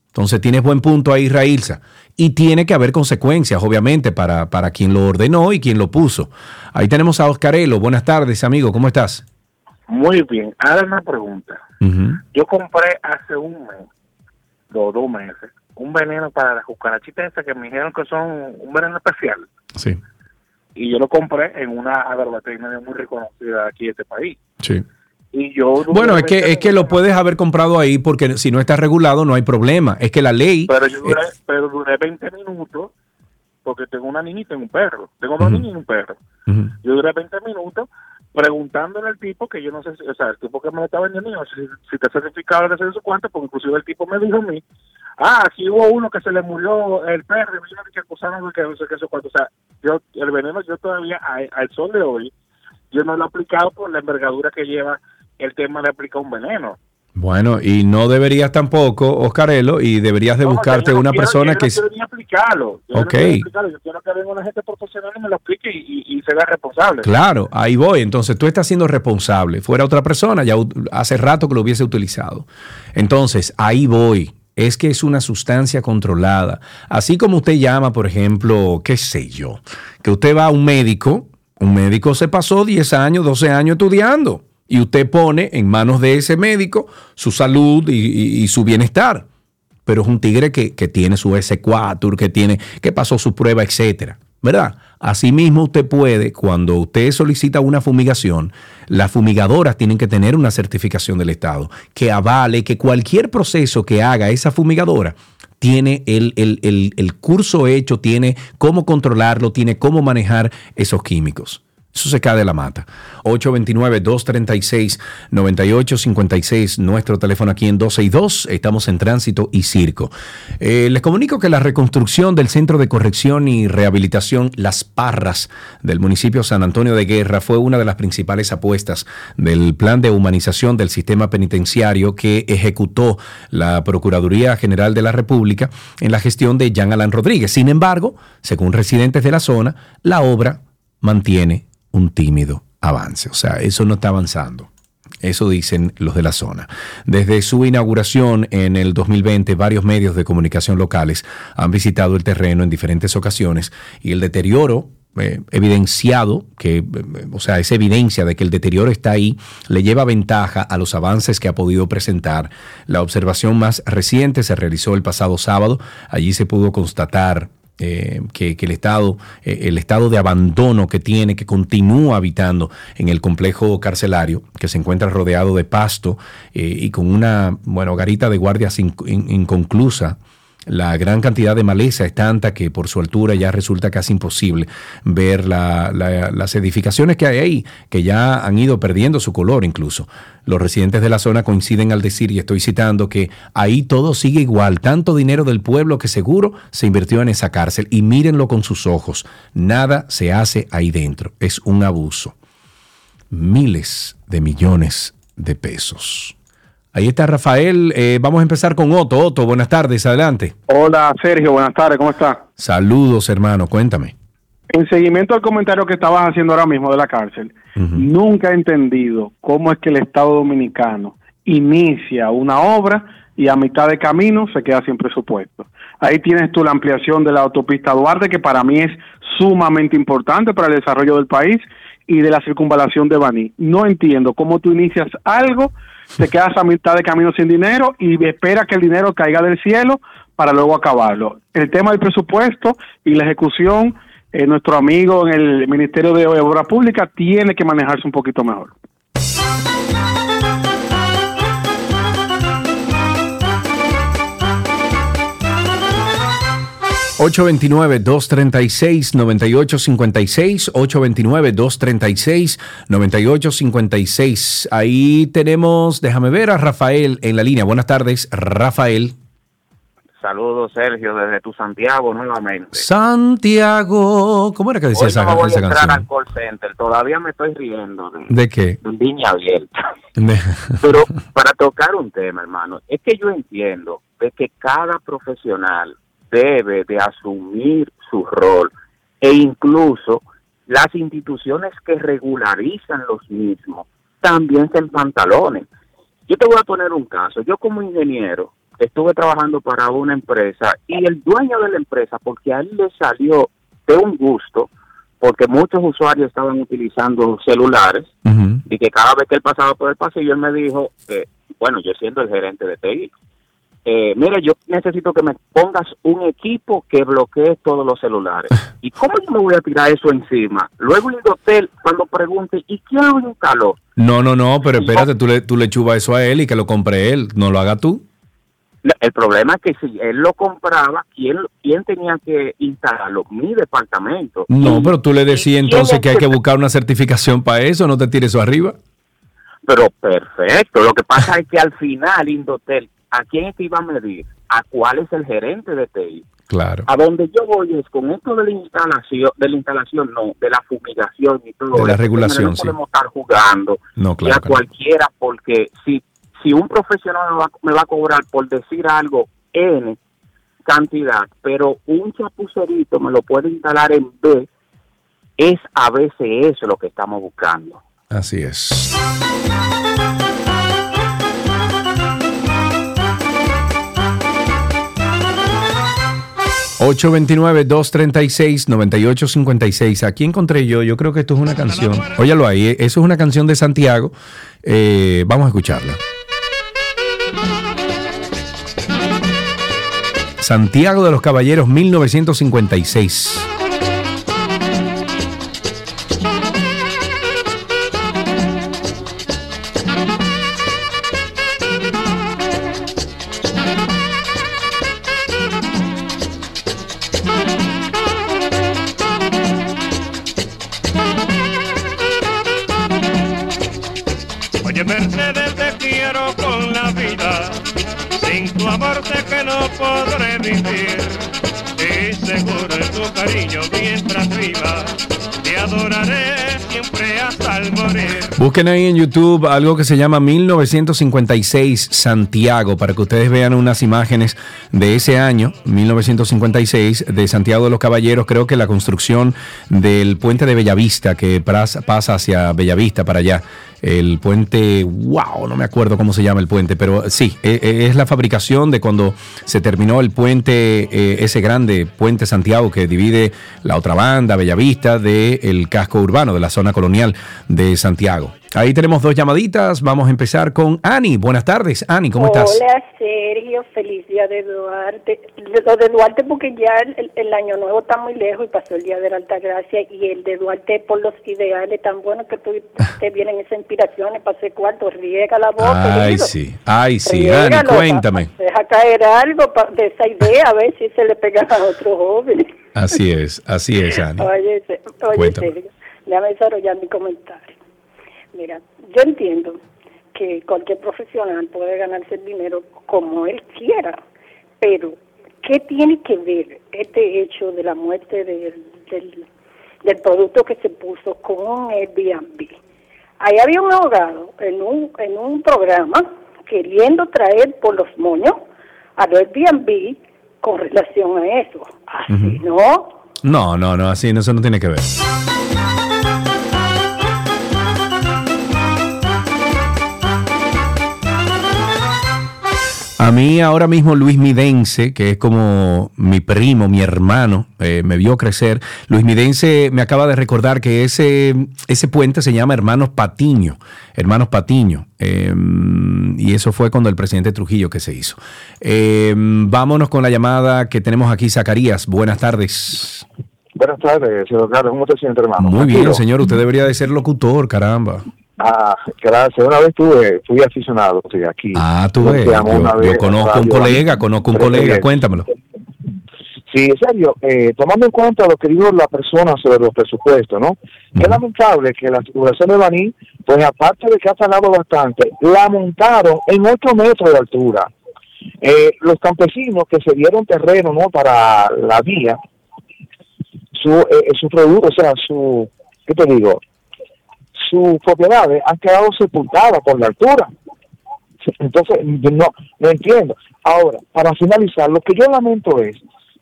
Entonces tienes buen punto ahí, Railsa. Y tiene que haber consecuencias, obviamente, para, para quien lo ordenó y quien lo puso. Ahí tenemos a Oscarelo. Buenas tardes, amigo. ¿Cómo estás? Muy bien. Ahora una pregunta. Yo compré hace un mes, o dos meses, un veneno para las cucarachitas que me dijeron que son un veneno especial. Sí. Y yo lo compré en una agroveterinaria muy reconocida aquí en este país. Sí yo bueno, es que, es que lo puedes haber comprado ahí porque si no está regulado no hay problema. Es que la ley... Pero yo duré, pero duré 20 minutos porque tengo una niñita y un perro. Tengo dos niños y un perro. Yo duré 20 minutos preguntándole al tipo que yo no sé, si, o sea, el tipo que me lo estaba vendiendo, si, si está certificado de hacer su cuenta, porque inclusive el tipo me dijo a mí, ah, aquí hubo uno que se le murió el perro y me que acusaron de que no sé qué, eso cuánto. O sea, yo, el veneno yo todavía, al sol de hoy, yo no lo he aplicado por la envergadura que lleva el tema de aplicar un veneno. Bueno, y no deberías tampoco, Oscarelo, y deberías de buscarte una persona que... Yo no explicarlo. Yo ok. No yo quiero que venga una gente profesional y me lo explique y, y, se vea responsable. Claro, ahí voy. Entonces tú estás siendo responsable. Fuera otra persona, ya hace rato que lo hubiese utilizado. Entonces, ahí voy. Es que es una sustancia controlada. Así como usted llama, por ejemplo, qué sé yo, que usted va a un médico, un médico se pasó 10 años, 12 años estudiando y usted pone en manos de ese médico su salud y, su bienestar. Pero es un tigre que, tiene su S4, que tiene, que pasó su prueba, etcétera. ¿Verdad? Asimismo, usted puede, cuando usted solicita una fumigación, las fumigadoras tienen que tener una certificación del Estado que avale que cualquier proceso que haga esa fumigadora tiene el, el curso hecho, tiene cómo controlarlo, tiene cómo manejar esos químicos. Eso se cae de la mata. 829-236-9856, nuestro teléfono aquí en 12 y 2. Estamos en tránsito y circo. Eh, les comunico que la reconstrucción del Centro de Corrección y Rehabilitación Las Parras del municipio San Antonio de Guerra fue una de las principales apuestas del plan de humanización del sistema penitenciario que ejecutó la Procuraduría General de la República en la gestión de Jean Alain Rodríguez. Sin embargo, según residentes de la zona, la obra mantiene un tímido avance. O sea, eso no está avanzando. Eso dicen los de la zona. Desde su inauguración en el 2020, varios medios de comunicación locales han visitado el terreno en diferentes ocasiones y el deterioro eh, evidenciado, que, eh, o sea, esa evidencia de que el deterioro está ahí, le lleva ventaja a los avances que ha podido presentar. La observación más reciente se realizó el pasado sábado. Allí se pudo constatar eh, que, el estado, eh, el estado de abandono que tiene, que continúa habitando en el complejo carcelario, que se encuentra rodeado de pasto eh, y con una, bueno, garita de guardias inconclusa la gran cantidad de maleza es tanta que por su altura ya resulta casi imposible ver las edificaciones que hay ahí, que ya han ido perdiendo su color incluso. Los residentes de la zona coinciden al decir, y estoy citando, que ahí todo sigue igual, tanto dinero del pueblo que seguro se invirtió en esa cárcel. Y mírenlo con sus ojos, nada se hace ahí dentro, es un abuso. Miles de millones de pesos. Ahí está Rafael. Eh, vamos a empezar con Otto. Otto, buenas tardes, adelante. Hola Sergio, buenas tardes, ¿cómo está? Saludos, hermano, cuéntame. En seguimiento al comentario que estabas haciendo ahora mismo de la cárcel, nunca he entendido cómo es que el Estado Dominicano inicia una obra y a mitad de camino se queda sin presupuesto. Ahí tienes tú la ampliación de la autopista Duarte, que para mí es sumamente importante para el desarrollo del país, y de la circunvalación de Baní. No entiendo cómo tú inicias algo te quedas a mitad de camino sin dinero y espera que el dinero caiga del cielo para luego acabarlo. El tema del presupuesto y la ejecución, eh, nuestro amigo en el Ministerio de Obras Públicas tiene que manejarse un poquito mejor. 829-236-9856, 829-236-9856. Ahí tenemos, déjame ver a Rafael en la línea. Buenas tardes, Rafael. Saludos, Sergio, desde tu Santiago nuevamente. Santiago, ¿cómo era que decía esa, no voy esa a canción? al call center, todavía me estoy riendo. De, ¿De qué? De línea abierta. Pero para tocar un tema, hermano, es que yo entiendo de que cada profesional debe de asumir su rol e incluso las instituciones que regularizan los mismos también se pantalones. Yo te voy a poner un caso. Yo como ingeniero estuve trabajando para una empresa y el dueño de la empresa, porque a él le salió de un gusto, porque muchos usuarios estaban utilizando celulares y que cada vez que él pasaba por el pasillo él me dijo, bueno, yo siendo el gerente de TI, eh, mira, yo necesito que me pongas un equipo que bloquee todos los celulares. ¿Y cómo yo me voy a tirar eso encima? Luego el hotel, cuando pregunte, ¿y quién lo instaló? No, no, no, pero espérate, tú le, tú le chubas eso a él y que lo compre él, no lo haga tú. El problema es que si él lo compraba, ¿quién, quién tenía que instalarlo? Mi departamento. No, pero tú le decías entonces que hay que buscar una certificación para eso, no te tires eso arriba. Pero perfecto, lo que pasa es que al final Indotel ¿a quién es que iba a medir? ¿A cuál es el gerente de TI? Claro. A donde yo voy es con esto de la instalación, de la instalación no, de la fumigación y todo. De la regulación, no podemos estar jugando no, claro, a cualquiera porque si si un profesional me va, me va a cobrar por decir algo N cantidad, pero un chapucerito me lo puede instalar en B, es a veces eso lo que estamos buscando. Así es. 829-236-9856. Aquí encontré yo, yo creo que esto es una canción. Óyalo ahí, eso es una canción de Santiago. Eh, vamos a escucharla. Santiago de los Caballeros 1956. Busquen ahí en YouTube algo que se llama 1956 Santiago para que ustedes vean unas imágenes de ese año, 1956, de Santiago de los Caballeros. Creo que la construcción del puente de Bellavista que pasa hacia Bellavista para allá. El puente, wow, no me acuerdo cómo se llama el puente, pero sí, e- e- es la fabricación de cuando se terminó el puente, eh, ese grande puente Santiago que divide la otra banda, Bellavista, del casco urbano, de la zona colonial de Santiago. Ahí tenemos dos llamaditas. Vamos a empezar con Ani. Buenas tardes, Ani, ¿cómo estás? Hola Sergio, feliz día de Duarte. Lo de Duarte porque ya el, el año nuevo está muy lejos y pasó el día de la Altagracia y el de Duarte por los ideales tan buenos que tú te vienen esas inspiraciones para hacer cuarto, riega la voz. Ay, querido. sí, ay, sí, Ani, cuéntame. pa- Deja caer algo pa- de esa idea a ver si se le pega a otros jóvenes. Así es, así es, Ani. Oye, oye. Sergio, déjame desarrollar mi comentario. Mira, yo entiendo que cualquier profesional puede ganarse el dinero como él quiera, pero ¿qué tiene que ver este hecho de la muerte del, del, del producto que se puso con un Airbnb? Ahí había un abogado en un, en un programa queriendo traer por los moños al Airbnb con relación a eso. Así, ¿no? No, no, no, así eso no tiene que ver. A mí ahora mismo Luis Midense, que es como mi primo, mi hermano, eh, me vio crecer. Luis Midense me acaba de recordar que ese, ese puente se llama Hermanos Patiño. Hermanos Patiño. Eh, y eso fue cuando el presidente Trujillo que se hizo. Eh, vámonos con la llamada que tenemos aquí, Zacarías. Buenas tardes. Buenas tardes, señor Carlos. ¿Cómo te sientes, hermano? Muy bien, señor. Usted debería de ser locutor, caramba. Ah, gracias. Una vez tuve, fui aficionado sí, aquí. Ah, quedamos Yo, conozco un colega, conozco un colega. Cuéntamelo. Sí, en serio, eh, tomando en cuenta lo que dijo la persona sobre los presupuestos, ¿no? Es lamentable que la circulación de Baní, pues aparte de que ha tardado bastante, la montaron en 8 metros de altura. Eh, los campesinos que se dieron terreno, ¿no? Para la vía, su, eh, su producto, o sea, su, ¿qué te digo? Sus propiedades han quedado sepultadas por la altura. Entonces, no, no entiendo. Ahora, para finalizar, lo que yo lamento es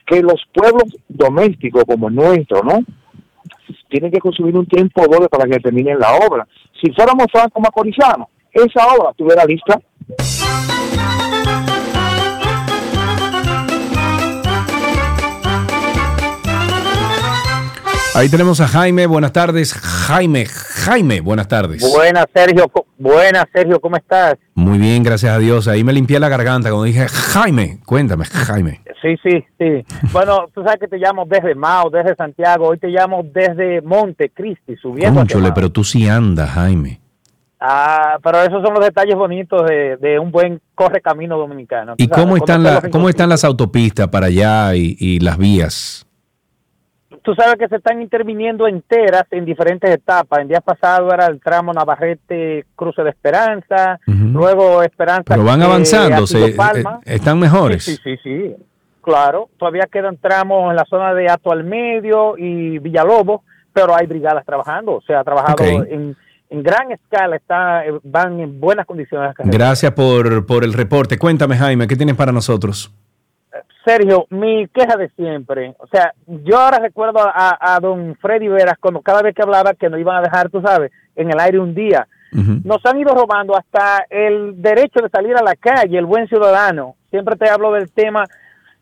que los pueblos domésticos como el nuestro, ¿no? Tienen que consumir un tiempo doble para que terminen la obra. Si fuéramos franco macorizanos, esa obra estuviera lista. Ahí tenemos a Jaime. Buenas tardes. Jaime, Jaime, buenas tardes. Buenas, Sergio. Buenas, Sergio. ¿Cómo estás? Muy bien, gracias a Dios. Ahí me limpié la garganta cuando dije Jaime. Cuéntame, Jaime. Sí, sí, sí. Bueno, tú sabes que te llamo desde Mao, desde Santiago. Hoy te llamo desde Montecristi, subiendo. hacia Cónchole, pero tú sí andas, Jaime. Ah, pero esos son los detalles bonitos de, de un buen correcamino dominicano. ¿Y sabes, cómo están, la, cómo están las autopistas para allá y, y las vías? Tú sabes que se están interviniendo enteras en diferentes etapas. El día pasado era el tramo Navarrete Cruce de Esperanza, luego Esperanza. Pero van eh, avanzando, se- Palma. eh, están mejores. Sí, sí, sí, sí. Claro, todavía quedan tramos en la zona de Ato al Medio y Villalobos, pero hay brigadas trabajando. Se ha trabajado en, en gran escala está, eh, van en buenas condiciones. Gracias por, por el reporte. Cuéntame, Jaime, ¿qué tienes para nosotros? Sergio, mi queja de siempre. O sea, yo ahora recuerdo a, a don Freddy Veras cuando cada vez que hablaba que nos iban a dejar, tú sabes, en el aire un día. Nos han ido robando hasta el derecho de salir a la calle, el buen ciudadano. Siempre te hablo del tema.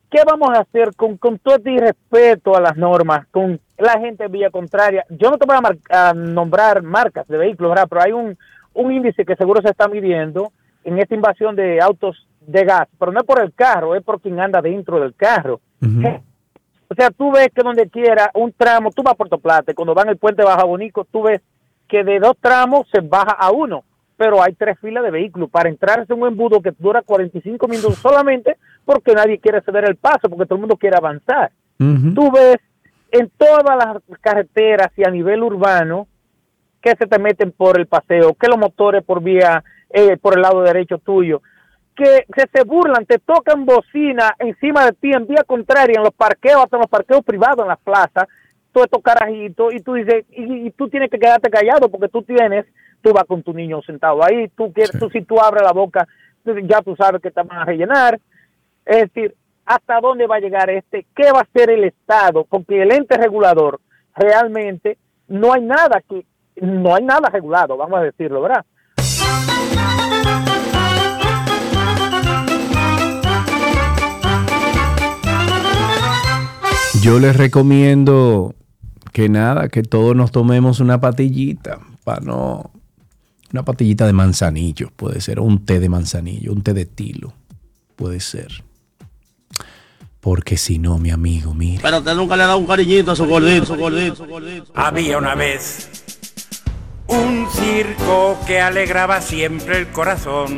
¿Qué vamos a hacer con, con todo este irrespeto a las normas, con la gente en vía contraria? Yo no te voy a, a nombrar marcas de vehículos, ¿verdad? pero hay un, un índice que seguro se está midiendo en esta invasión de autos de gas, pero no es por el carro, es por quien anda dentro del carro. O sea, tú ves que donde quiera un tramo, tú vas a Puerto Plata, cuando van el puente Baja Bonico, tú ves que de dos tramos se baja a uno, pero hay tres filas de vehículos para entrarse en un embudo que dura 45 minutos solamente porque nadie quiere ceder el paso, porque todo el mundo quiere avanzar. Tú ves en todas las carreteras y a nivel urbano que se te meten por el paseo, que los motores por vía, eh, por el lado derecho tuyo, que, se burlan, te tocan bocina encima de ti en vía contraria, en los parqueos, hasta en los parqueos privados, en las plazas, todo estos carajitos, y tú dices, y, tú tienes que quedarte callado porque tú tienes, tú vas con tu niño sentado ahí, tú quieres, tú si tú abres la boca, ya tú sabes que te van a rellenar. Es decir, ¿hasta dónde va a llegar este? ¿Qué va a hacer el Estado? Porque el ente regulador realmente no hay nada que, no hay nada regulado, vamos a decirlo, ¿verdad? Yo les recomiendo que nada, que todos nos tomemos una patillita, para no... Una patillita de manzanillo, puede ser, o un té de manzanillo, un té de tilo, puede ser. Porque si no, mi amigo, mire. Pero usted nunca le ha dado un cariñito a su gordito, su gordito, su gordito. Había una vez un circo que alegraba siempre el corazón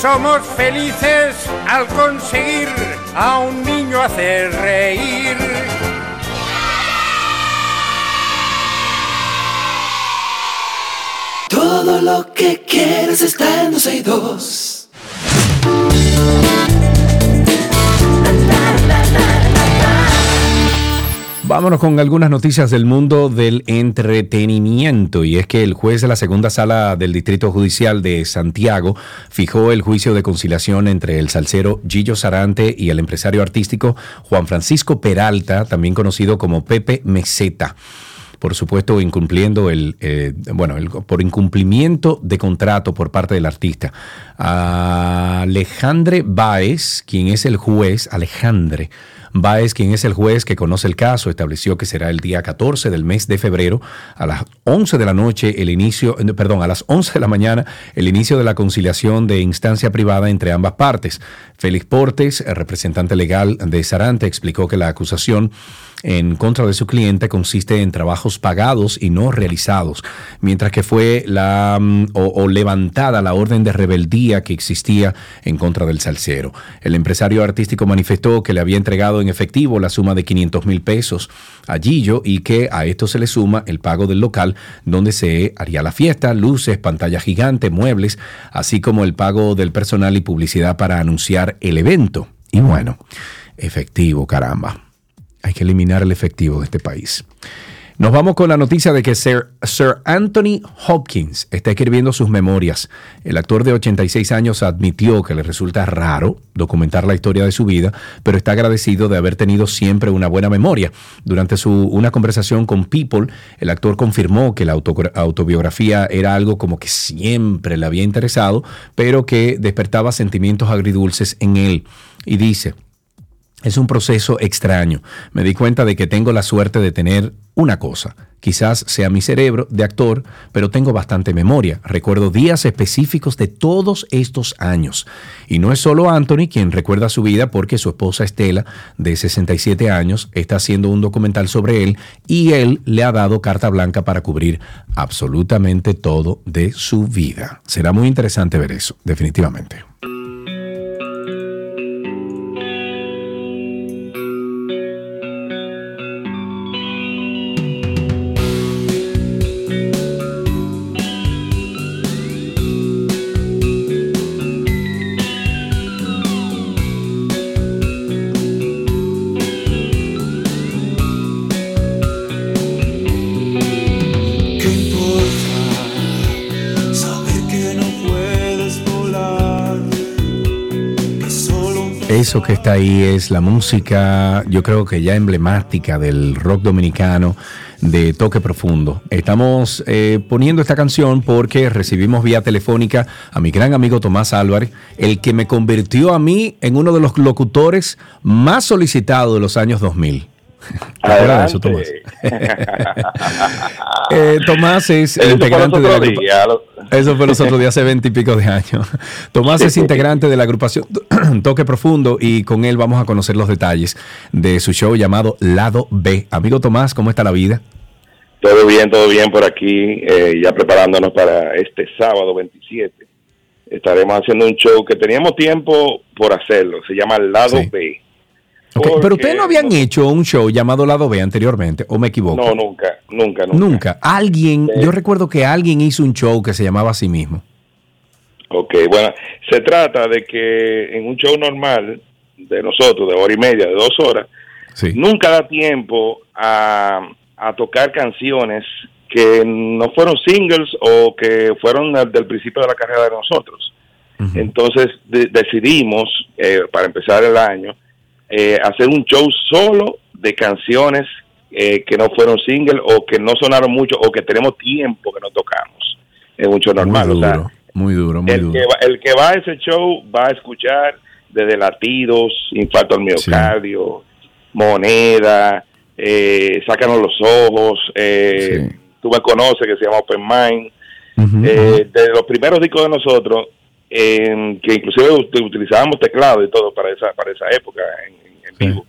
Somos felices al conseguir a un niño hacer reír. Todo lo que quieres está en dos Vámonos con algunas noticias del mundo del entretenimiento y es que el juez de la segunda sala del Distrito Judicial de Santiago fijó el juicio de conciliación entre el salsero Gillo Sarante y el empresario artístico Juan Francisco Peralta, también conocido como Pepe Meseta por supuesto, incumpliendo el, eh, bueno, por incumplimiento de contrato por parte del artista. Alejandre Báez, quien es el juez, Alejandre, Baez, quien es el juez que conoce el caso, estableció que será el día 14 del mes de febrero a las 11 de la noche el inicio, eh, perdón, a las 11 de la mañana el inicio de la conciliación de instancia privada entre ambas partes. Félix Portes, representante legal de Sarante, explicó que la acusación en contra de su cliente consiste en trabajos pagados y no realizados, mientras que fue la mm, o, levantada la orden de rebeldía que existía en contra del salsero. El empresario artístico manifestó que le había entregado en efectivo la suma de 500 mil pesos a Gillo y que a esto se le suma el pago del local donde se haría la fiesta, luces, pantalla gigante, muebles, así como el pago del personal y publicidad para anunciar el evento. Y bueno, efectivo, caramba. Hay que eliminar el efectivo de este país. Nos vamos con la noticia de que Sir, Anthony Hopkins está escribiendo sus memorias. El actor de 86 años admitió que le resulta raro documentar la historia de su vida, pero está agradecido de haber tenido siempre una buena memoria. Durante su, una conversación con People, el actor confirmó que la autobiografía era algo como que siempre le había interesado, pero que despertaba sentimientos agridulces en él. Y dice, Es un proceso extraño. Me di cuenta de que tengo la suerte de tener una cosa. Quizás sea mi cerebro de actor, pero tengo bastante memoria. Recuerdo días específicos de todos estos años. Y no es solo Anthony quien recuerda su vida porque su esposa Estela, de 67 años, está haciendo un documental sobre él y él le ha dado carta blanca para cubrir absolutamente todo de su vida. Será muy interesante ver eso, definitivamente. Eso que está ahí es la música, yo creo que ya emblemática del rock dominicano de toque profundo. Estamos eh, poniendo esta canción porque recibimos vía telefónica a mi gran amigo Tomás Álvarez, el que me convirtió a mí en uno de los locutores más solicitados de los años 2000. ¿Te acuerdas de eso, Tomás? Eh, Tomás es Eso integrante de la lo- Eso fue los otros días, hace veinte y pico de años. Tomás es integrante de la agrupación Toque Profundo y con él vamos a conocer los detalles de su show llamado Lado B. Amigo Tomás, ¿cómo está la vida? Todo bien, todo bien por aquí, eh, ya preparándonos para este sábado 27. Estaremos haciendo un show que teníamos tiempo por hacerlo, se llama Lado Sí. B. Pero ustedes no habían hecho un show llamado Lado B anteriormente, ¿o me equivoco? No, nunca, nunca, nunca. Nunca. Alguien, yo recuerdo que alguien hizo un show que se llamaba así mismo. Ok, bueno, se trata de que en un show normal de nosotros, de hora y media, de dos horas, nunca da tiempo a, a tocar canciones que no fueron singles o que fueron del principio de la carrera de nosotros. Entonces de- decidimos, eh, para empezar el año, eh, hacer un show solo de canciones eh, que no fueron singles o que no sonaron mucho o que tenemos tiempo que no tocamos en un show normal. muy o sea, duro, muy duro, muy el duro. que, va, el que va a ese show va a escuchar desde latidos, infarto al miocardio, moneda, eh, sácanos los ojos, eh, tú me conoces que se llama Open Mind, eh, de los primeros discos de nosotros, en que inclusive ut- utilizábamos teclado y todo para esa, para esa época en, en- en vivo.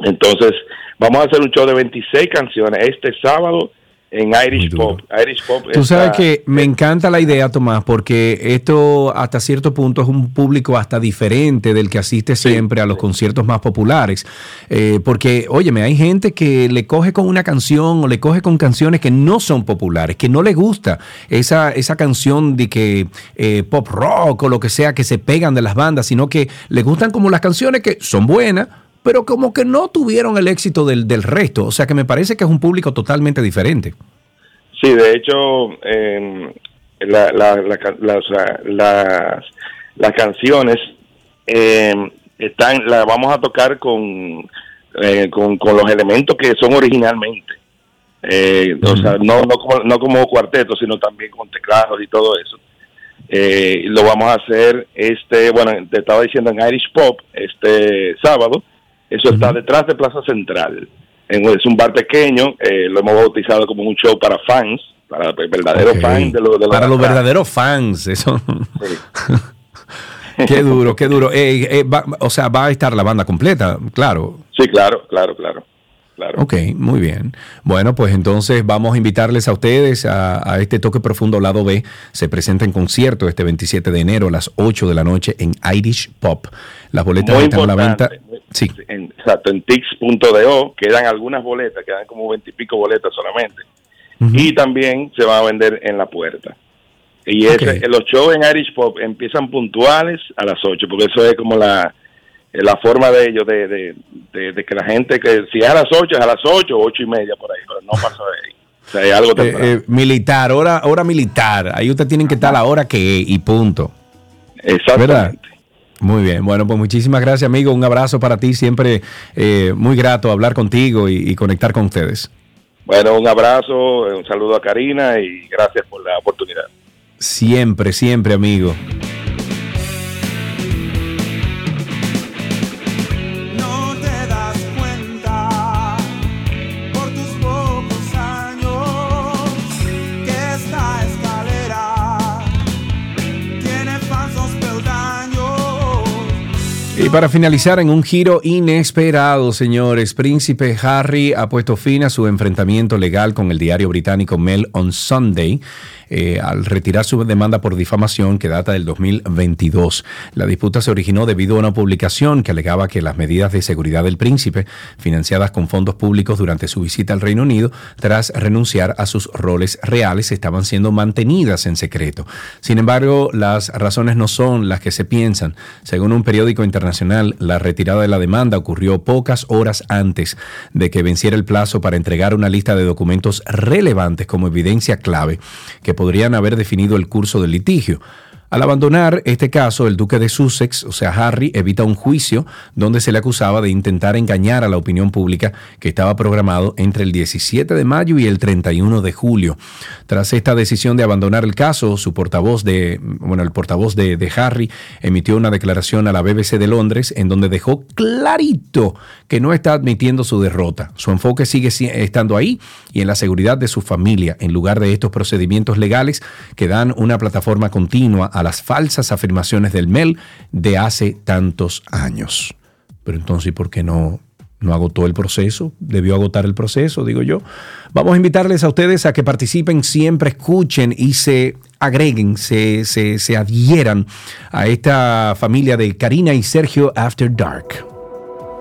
Entonces, vamos a hacer un show de 26 canciones este sábado en Irish Pop. Irish Pop Tú sabes que me encanta la idea, Tomás, porque esto hasta cierto punto es un público hasta diferente del que asiste siempre a los conciertos más populares. Eh, porque, óyeme, hay gente que le coge con una canción o le coge con canciones que no son populares, que no le gusta esa, esa canción de que eh, pop rock o lo que sea que se pegan de las bandas, sino que le gustan como las canciones que son buenas, pero como que no tuvieron el éxito del, del resto. O sea que me parece que es un público totalmente diferente. Sí, de hecho, eh, la- la- la sea, las, las canciones eh, están, las vamos a tocar con, eh, con, con los elementos que son originalmente. Eh, O sea, no, no, como, no como cuarteto, sino también con teclados y todo eso. Eh, lo vamos a hacer, este, bueno, te estaba diciendo en Irish Pop, este sábado. Eso está detrás de Plaza Central. En- es un bar pequeño, eh, lo hemos bautizado como un show para fans, para verdaderos fans de lo de Para los verdaderos fans, eso. qué duro, qué duro. Eh, eh, va- o sea, va a estar la banda completa, claro. Sí, claro, claro, claro. claro. Ok, muy bien. Bueno, pues entonces vamos a invitarles a ustedes a, a este toque profundo lado B. Se presenta en concierto este 27 de enero a las 8 de la noche en Irish Pop. Las boletas Muy están a la venta. Importante. En, exacto, en tix.do quedan algunas boletas, quedan como veintipico boletas solamente. Y también se va a vender en la puerta. Y ese- los shows en Irish Pop empiezan puntuales a las 8, porque eso es como la, la forma de ellos, de, de, de- de que la gente, que si es a las 8, es a las 8 o 8 y media por ahí, pero no pasa de ahí. O sea, es algo Eh, eh, militar, hora, hora militar. Ahí ustedes tienen que estar a la hora que es y punto. Exactamente. Muy bien, bueno, pues muchísimas gracias, amigo. Un abrazo para ti. Siempre eh, muy grato hablar contigo y, y conectar con ustedes. Bueno, un abrazo, un saludo a Karina y gracias por la oportunidad. Siempre, siempre, amigo. Y para finalizar, en un giro inesperado, señores, Príncipe Harry ha puesto fin a su enfrentamiento legal con el diario británico Mail on Sunday eh, al retirar su demanda por difamación que data del 2022. La disputa se originó debido a una publicación que alegaba que las medidas de seguridad del príncipe, financiadas con fondos públicos durante su visita al Reino Unido, tras renunciar a sus roles reales, estaban siendo mantenidas en secreto. Sin embargo, las razones no son las que se piensan. Según un periódico internacional, la retirada de la demanda ocurrió pocas horas antes de que venciera el plazo para entregar una lista de documentos relevantes como evidencia clave que podrían haber definido el curso del litigio. Al abandonar este caso, el duque de Sussex, o sea, Harry, evita un juicio donde se le acusaba de intentar engañar a la opinión pública que estaba programado entre el 17 de mayo y el 31 de julio. Tras esta decisión de abandonar el caso, su portavoz de, bueno, el portavoz de, de Harry emitió una declaración a la BBC de Londres en donde dejó clarito que no está admitiendo su derrota. Su enfoque sigue estando ahí y en la seguridad de su familia, en lugar de estos procedimientos legales que dan una plataforma continua a las falsas afirmaciones del MEL de hace tantos años. Pero entonces, ¿por qué no, no agotó el proceso? Debió agotar el proceso, digo yo. Vamos a invitarles a ustedes a que participen, siempre escuchen y se agreguen, se, se, se adhieran a esta familia de Karina y Sergio After Dark.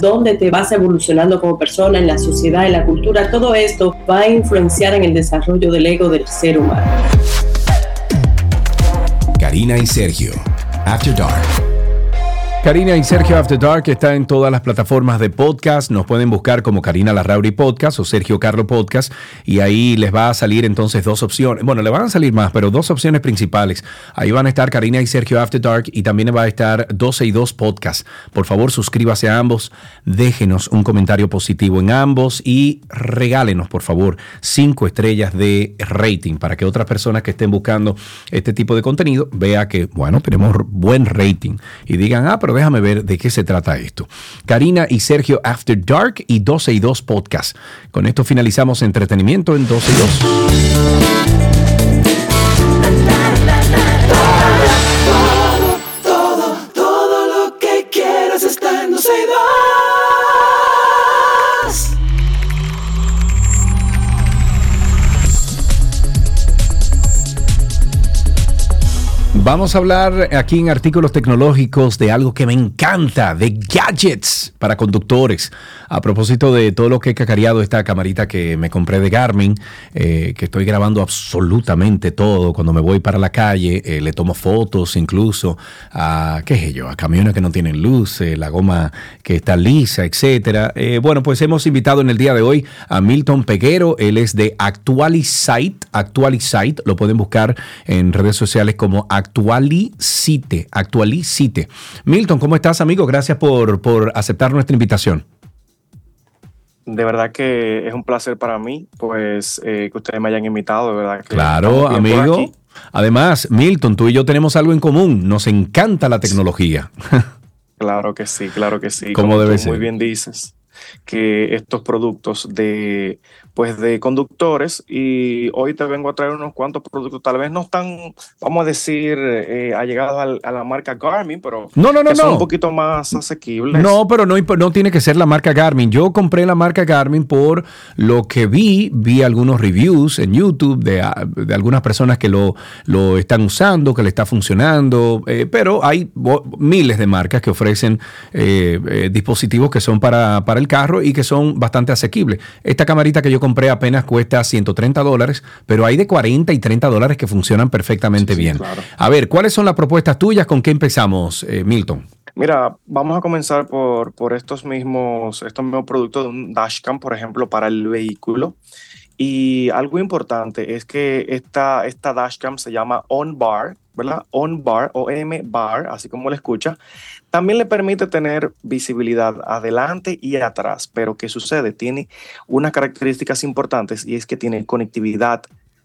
donde te vas evolucionando como persona en la sociedad, en la cultura, todo esto va a influenciar en el desarrollo del ego del ser humano. Karina y Sergio, After Dark. Karina y Sergio After Dark está en todas las plataformas de podcast. Nos pueden buscar como Karina Larrauri Podcast o Sergio Carlo Podcast y ahí les va a salir entonces dos opciones. Bueno, le van a salir más, pero dos opciones principales. Ahí van a estar Karina y Sergio After Dark y también va a estar 12 y 2 Podcast. Por favor, suscríbase a ambos, déjenos un comentario positivo en ambos y regálenos, por favor, cinco estrellas de rating para que otras personas que estén buscando este tipo de contenido vea que, bueno, tenemos buen rating y digan, ah, pero déjame ver de qué se trata esto. Karina y Sergio After Dark y 12 y 2 Podcast. Con esto finalizamos entretenimiento en 12 y 2. Vamos a hablar aquí en artículos tecnológicos de algo que me encanta, de gadgets para conductores. A propósito de todo lo que he cacareado esta camarita que me compré de Garmin, eh, que estoy grabando absolutamente todo. Cuando me voy para la calle, eh, le tomo fotos incluso a, qué sé yo, a camiones que no tienen luz, la goma que está lisa, etcétera. Eh, bueno, pues hemos invitado en el día de hoy a Milton Peguero. Él es de Actualizite. Actualizite, lo pueden buscar en redes sociales como Actualicite. Actualicite. Milton, ¿cómo estás, amigo? Gracias por, por aceptar nuestra invitación. De verdad que es un placer para mí, pues eh, que ustedes me hayan invitado, de verdad. Que Claro, amigo. Además, Milton, tú y yo tenemos algo en común. Nos encanta la tecnología. Claro que sí, claro que sí. Como Como debe tú ser. Muy bien dices que estos productos de pues de conductores y hoy te vengo a traer unos cuantos productos tal vez no están vamos a decir eh, allegados al- a la marca Garmin pero No, no, no, que son no. un poquito más asequibles No, pero no, no tiene que ser la marca Garmin. Yo compré la marca Garmin por lo que vi. Vi algunos reviews en YouTube de, ah, de algunas personas que lo, lo están usando, que le está funcionando. eh, pero hay miles de marcas que ofrecen eh, eh, dispositivos que son para, para el carro y que son bastante asequibles. Esta camarita que yo compré apenas cuesta 130 dólares, pero hay de 40 y 30 dólares que funcionan perfectamente bien. A ver, ¿cuáles son las propuestas tuyas? ¿Con qué empezamos, eh, Milton? Mira, vamos a comenzar por, por estos mismos, estos mismos productos de un dashcam, por ejemplo, para el vehículo. Y algo importante es que esta, esta dashcam se llama OnBar ¿verdad? On bar o M bar, así como le escucha. También le permite tener visibilidad adelante y atrás, pero ¿qué sucede? Tiene unas características importantes y es que tiene conectividad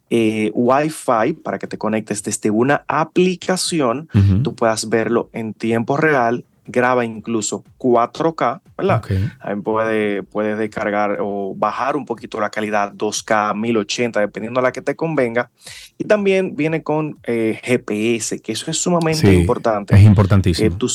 eh, Wi-Fi para que te conectes desde una aplicación, tú puedas verlo en tiempo real, graba incluso 4K, ¿verdad? También puede, puede descargar o bajar un poquito la calidad 2K, 1080, dependiendo de la que te convenga. Y también viene con eh, GPS, que eso es sumamente importante. Es importantísimo. Que tú,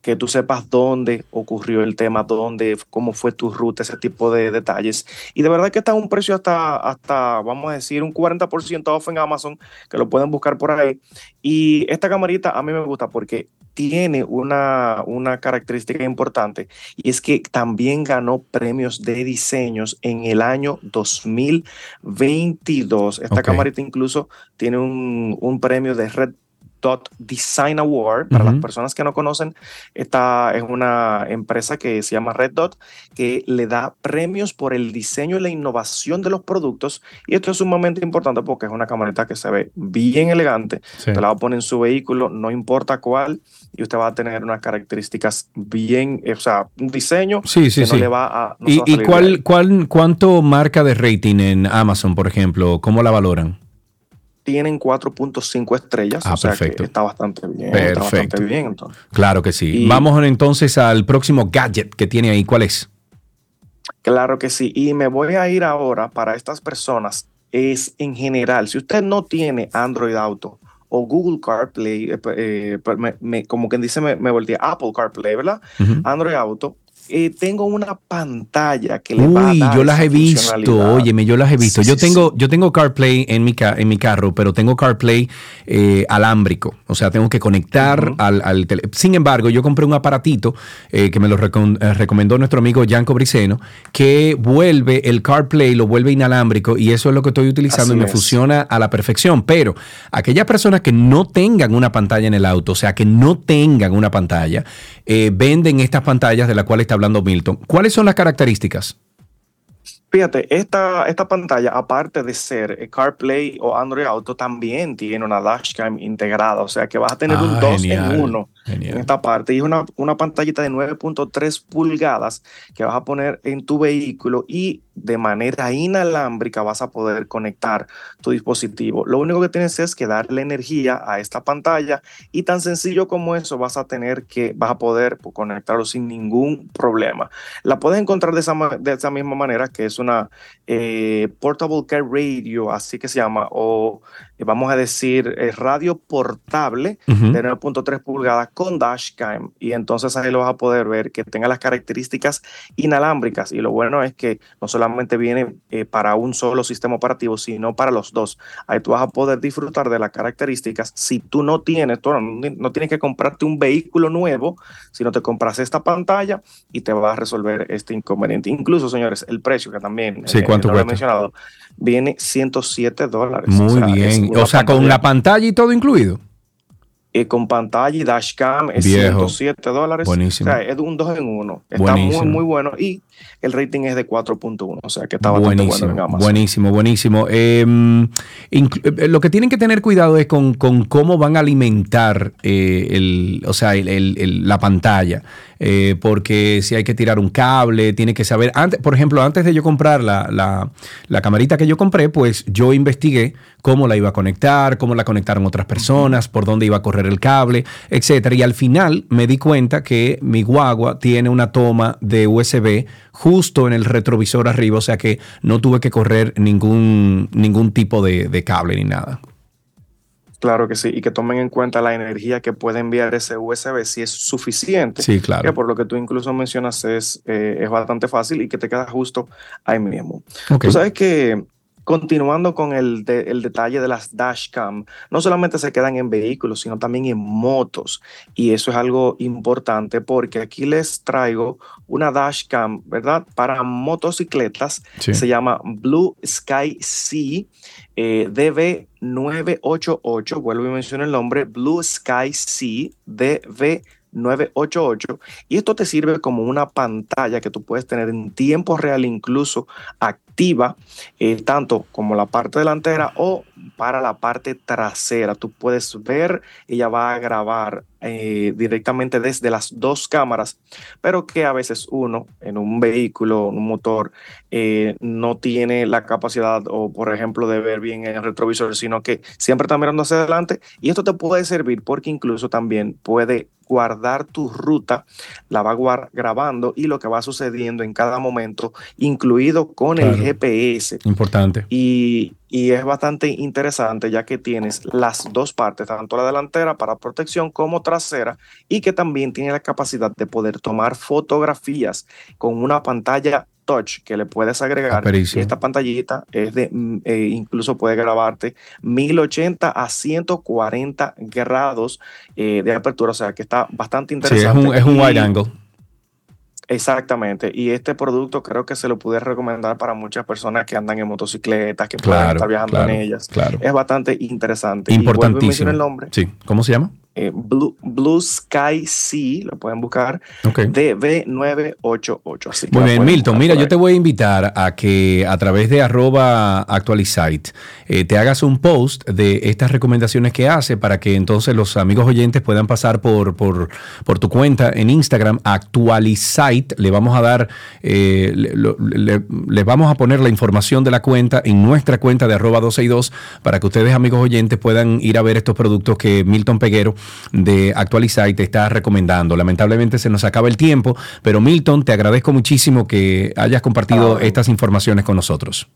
que tú sepas dónde ocurrió el tema, dónde, cómo fue tu ruta, ese tipo de detalles. Y de verdad que está a un precio hasta, hasta, vamos a decir, un 40% off en Amazon, que lo pueden buscar por ahí. Y esta camarita a mí me gusta porque tiene una, una característica importante y es que también ganó premios de diseños en el año 2022. Esta camarita incluso tiene un, un premio de Red Dot Design Award. Para las personas que no conocen, esta es una empresa que se llama Red Dot, que le da premios por el diseño y la innovación de los productos. Y esto es sumamente importante porque es una camioneta que se ve bien elegante. Te la va a poner en su vehículo, no importa cuál, y usted va a tener unas características bien, o sea, un diseño sí, sí, que sí. no le va a... no ¿Y, va a y cuál, cuál, cuánto marca de rating en Amazon, por ejemplo? ¿Cómo la valoran? Tienen 4.5 estrellas, Ah, o sea perfecto. que está bastante bien. Está Perfecto. bastante bien, entonces. Claro que sí. Y- Vamos entonces al próximo gadget que tiene ahí. ¿Cuál es? Claro que sí. Y me voy a ir ahora para estas personas. Es en general, si usted no tiene Android Auto o Google CarPlay, eh, eh, me- me- como quien dice, me, me volteé Apple CarPlay, ¿verdad? Android Auto. Eh, tengo una pantalla que le va a Uy, dar yo las he visto. Óyeme, yo las he visto. Sí, yo sí, tengo, yo tengo CarPlay en mi, ca- en mi carro, pero tengo CarPlay eh, alámbrico. O sea, tengo que conectar al, al Sin embargo, yo compré un aparatito eh, que me lo recom- recomendó nuestro amigo Gianco Briceno, que vuelve el CarPlay, lo vuelve inalámbrico y eso es lo que estoy utilizando Así y me es. funciona a la perfección. Pero aquellas personas que no tengan una pantalla en el auto, o sea, que no tengan una pantalla, venden estas pantallas de las cuales está hablando Milton. ¿Cuáles son las características? Fíjate, esta, esta pantalla, aparte de ser eh, CarPlay o Android Auto, también tiene una dashcam integrada, o sea que vas a tener un Ah, 2 genial, en 1 genial. en esta parte. Y es una, una pantallita de 9.3 pulgadas que vas a poner en tu vehículo y de manera inalámbrica vas a poder conectar tu dispositivo. Lo único que tienes es que darle energía a esta pantalla y tan sencillo como eso vas a tener que, vas a poder conectarlo sin ningún problema. La puedes encontrar de esa, de esa misma manera, que es una eh, Portable Car Radio, así que se llama, o vamos a decir radio portable de 9.3 pulgadas con dashcam. Y entonces ahí lo vas a poder ver que tenga las características inalámbricas. Y lo bueno es que no solamente viene eh, para un solo sistema operativo, sino para los dos. Ahí tú vas a poder disfrutar de las características. Si tú no tienes, tú no, no tienes que comprarte un vehículo nuevo, sino te compras esta pantalla y te va a resolver este inconveniente. Incluso, señores, el precio que también Sí, eh, ¿cuánto no lo he cuesta? mencionado, viene 107 dólares. Muy O sea, es bien. O sea, con la pantalla y todo incluido. eh, con pantalla y dashcam es Viejo. 107 dólares. Buenísimo. O sea, es un 2 en 1. Está Buenísimo. muy, muy bueno. Y el rating es de 4.1. O sea, que está bastante Buenísimo, bueno en buenísimo, buenísimo. Eh, inclu- eh, lo que tienen que tener cuidado es con, con cómo van a alimentar eh, el, o sea, el- el- el- la pantalla. Eh, porque si hay que tirar un cable, tiene que saber. Antes, por ejemplo, antes de yo comprar la, la, la camarita que yo compré, pues yo investigué cómo la iba a conectar, cómo la conectaron otras personas, por dónde iba a correr el cable, etcétera. Y al final me di cuenta que mi guagua tiene una toma de USB justo en el retrovisor arriba, o sea que no tuve que correr ningún, ningún tipo de, de cable ni nada. Claro que sí. Y que tomen en cuenta la energía que puede enviar ese USB si es suficiente. Sí, claro. Que por lo que tú incluso mencionas es, eh, es bastante fácil y que te queda justo ahí mismo. Ok. Tú sabes que continuando con el, de- el detalle de las dashcam, no solamente se quedan en vehículos, sino también en motos. Y eso es algo importante porque aquí les traigo una dashcam, ¿verdad? Para motocicletas. Sí. Se llama Blue Sky C eh, DB988. Vuelvo y menciono el nombre, Blue Sky C DB 988 y esto te sirve como una pantalla que tú puedes tener en tiempo real incluso a activa eh, tanto como la parte delantera o para la parte trasera. Tú puedes ver, ella va a grabar eh, directamente desde las dos cámaras, pero que a veces uno en un vehículo, un motor, eh, no tiene la capacidad o, por ejemplo, de ver bien en el retrovisor, sino que siempre está mirando hacia adelante. Y esto te puede servir porque incluso también puede guardar tu ruta, la va grabando y lo que va sucediendo en cada momento, incluido con el GPS. Importante. Y, y es bastante interesante ya que tienes las dos partes, tanto la delantera para protección como trasera, y que también tiene la capacidad de poder tomar fotografías con una pantalla touch que le puedes agregar. Y esta pantallita es de, mm, eh, incluso puede grabarte 1080 a 140 grados eh, de apertura, o sea que está bastante interesante. Sí, es un, es un wide angle. Exactamente, y este producto creo que se lo pude recomendar para muchas personas que andan en motocicletas, que puedan estar viajando en ellas. Claro. Es bastante interesante. Importantísimo. Y el nombre. Sí, ¿cómo se llama? Eh, Blue, Sky C, lo pueden buscar, DB988. Muy bien, Milton, mira, yo te voy a invitar a que a través de arroba actualizite eh, te hagas un post de estas recomendaciones que hace para que entonces los amigos oyentes puedan pasar por, por, por tu cuenta en Instagram, actualizite, le vamos a dar, eh, le, vamos a poner la información de la cuenta en nuestra cuenta de arroba 262 para que ustedes amigos oyentes puedan ir a ver estos productos que Milton Peguero de Actualizar y te está recomendando. Lamentablemente se nos acaba el tiempo, pero Milton, te agradezco muchísimo que hayas compartido estas informaciones con nosotros.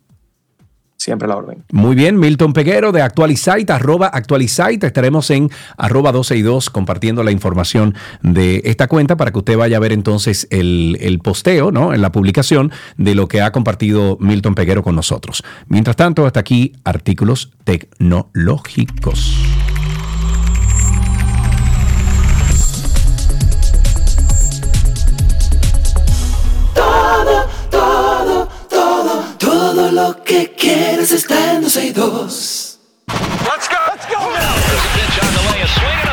Siempre la orden. Muy bien, Milton Peguero de Actualizite, arroba Actualizite. Estaremos en arroba 12 y 2 compartiendo la información de esta cuenta para que usted vaya a ver entonces el, el posteo, ¿no? En la publicación de lo que ha compartido Milton Peguero con nosotros. Mientras tanto, hasta aquí artículos tecnológicos. Todo lo que quieres está en 12 y 2. Let's go, let's go now.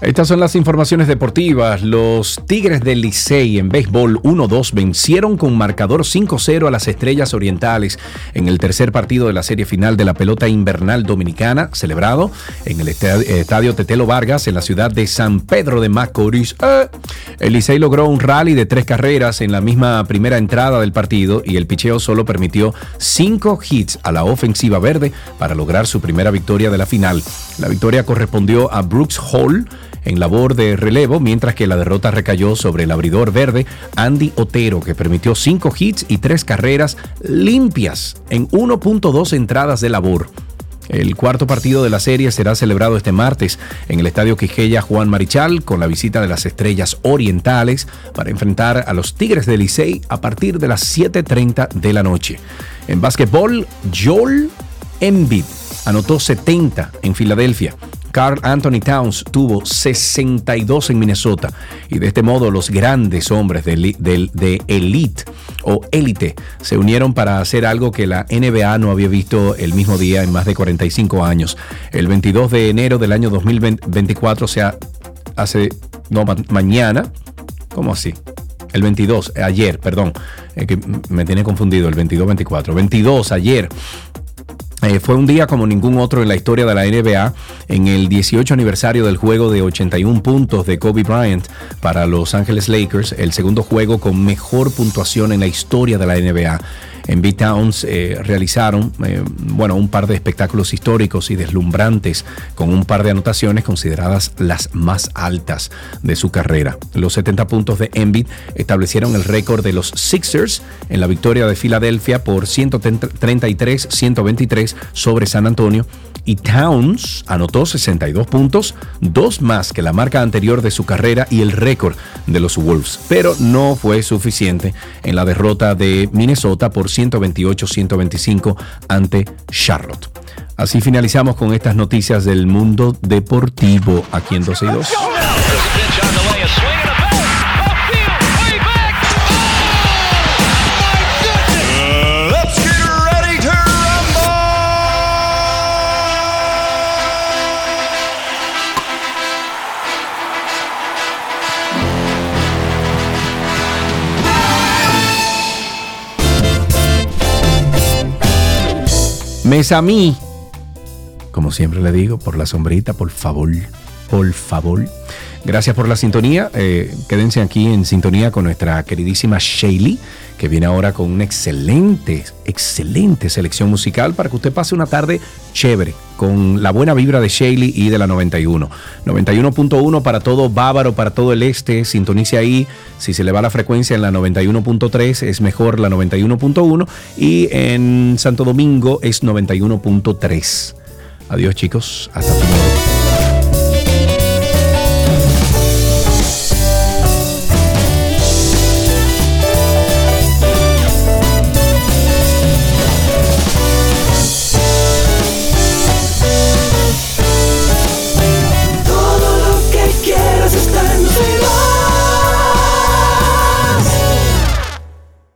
Estas son las informaciones deportivas. Los Tigres del Licey en béisbol 1-2 vencieron con marcador 5-0 a las Estrellas Orientales en el tercer partido de la serie final de la pelota invernal dominicana, celebrado en el Estadio Tetelo Vargas en la ciudad de San Pedro de Macorís. Eh, el Licey logró un rally de tres carreras en la misma primera entrada del partido y el picheo solo permitió cinco hits a la ofensiva verde para lograr su primera victoria de la final. La victoria correspondió a Brooks Hall en labor de relevo, mientras que la derrota recayó sobre el abridor verde Andy Otero, que permitió cinco hits y tres carreras limpias en 1.2 entradas de labor. El cuarto partido de la serie será celebrado este martes en el Estadio Quijella Juan Marichal con la visita de las Estrellas Orientales para enfrentar a los Tigres del Licey a partir de las 7.30 de la noche. En básquetbol, Joel Embiid anotó 70 en Filadelfia Carl Anthony Towns tuvo 62 en Minnesota y de este modo los grandes hombres de, elite o élite se unieron para hacer algo que la NBA no había visto el mismo día en más de 45 años. El 22 de enero del año 2024, o sea, hace, no, mañana, ¿cómo así? El 22, ayer, perdón, que me tiene confundido, el 22-24. 22, ayer, eh, fue un día como ningún otro en la historia de la NBA en el 18 aniversario del juego de 81 puntos de Kobe Bryant para Los Angeles Lakers, el segundo juego con mejor puntuación en la historia de la NBA en B-Towns eh, realizaron eh, bueno, un par de espectáculos históricos y deslumbrantes con un par de anotaciones consideradas las más altas de su carrera. Los 70 puntos de Embiid establecieron el récord de los Sixers en la victoria de Filadelfia por 133-123 sobre San Antonio y Towns anotó 62 puntos, dos más que la marca anterior de su carrera y el récord de los Wolves, pero no fue suficiente en la derrota de Minnesota por 128-125 ante Charlotte. Así finalizamos con estas noticias del mundo deportivo aquí en 12 y 2. Mesa a mí. Como siempre le digo, por la sombrita, por favor, por favor. Gracias por la sintonía. Eh, quédense aquí en sintonía con nuestra queridísima Shaylee, que viene ahora con una excelente, excelente selección musical para que usted pase una tarde chévere con la buena vibra de Shaylee y de la 91. 91.1 para todo Bávaro, para todo el este. Sintonice ahí. Si se le va la frecuencia en la 91.3, es mejor la 91.1. Y en Santo Domingo es 91.3. Adiós, chicos. Hasta pronto.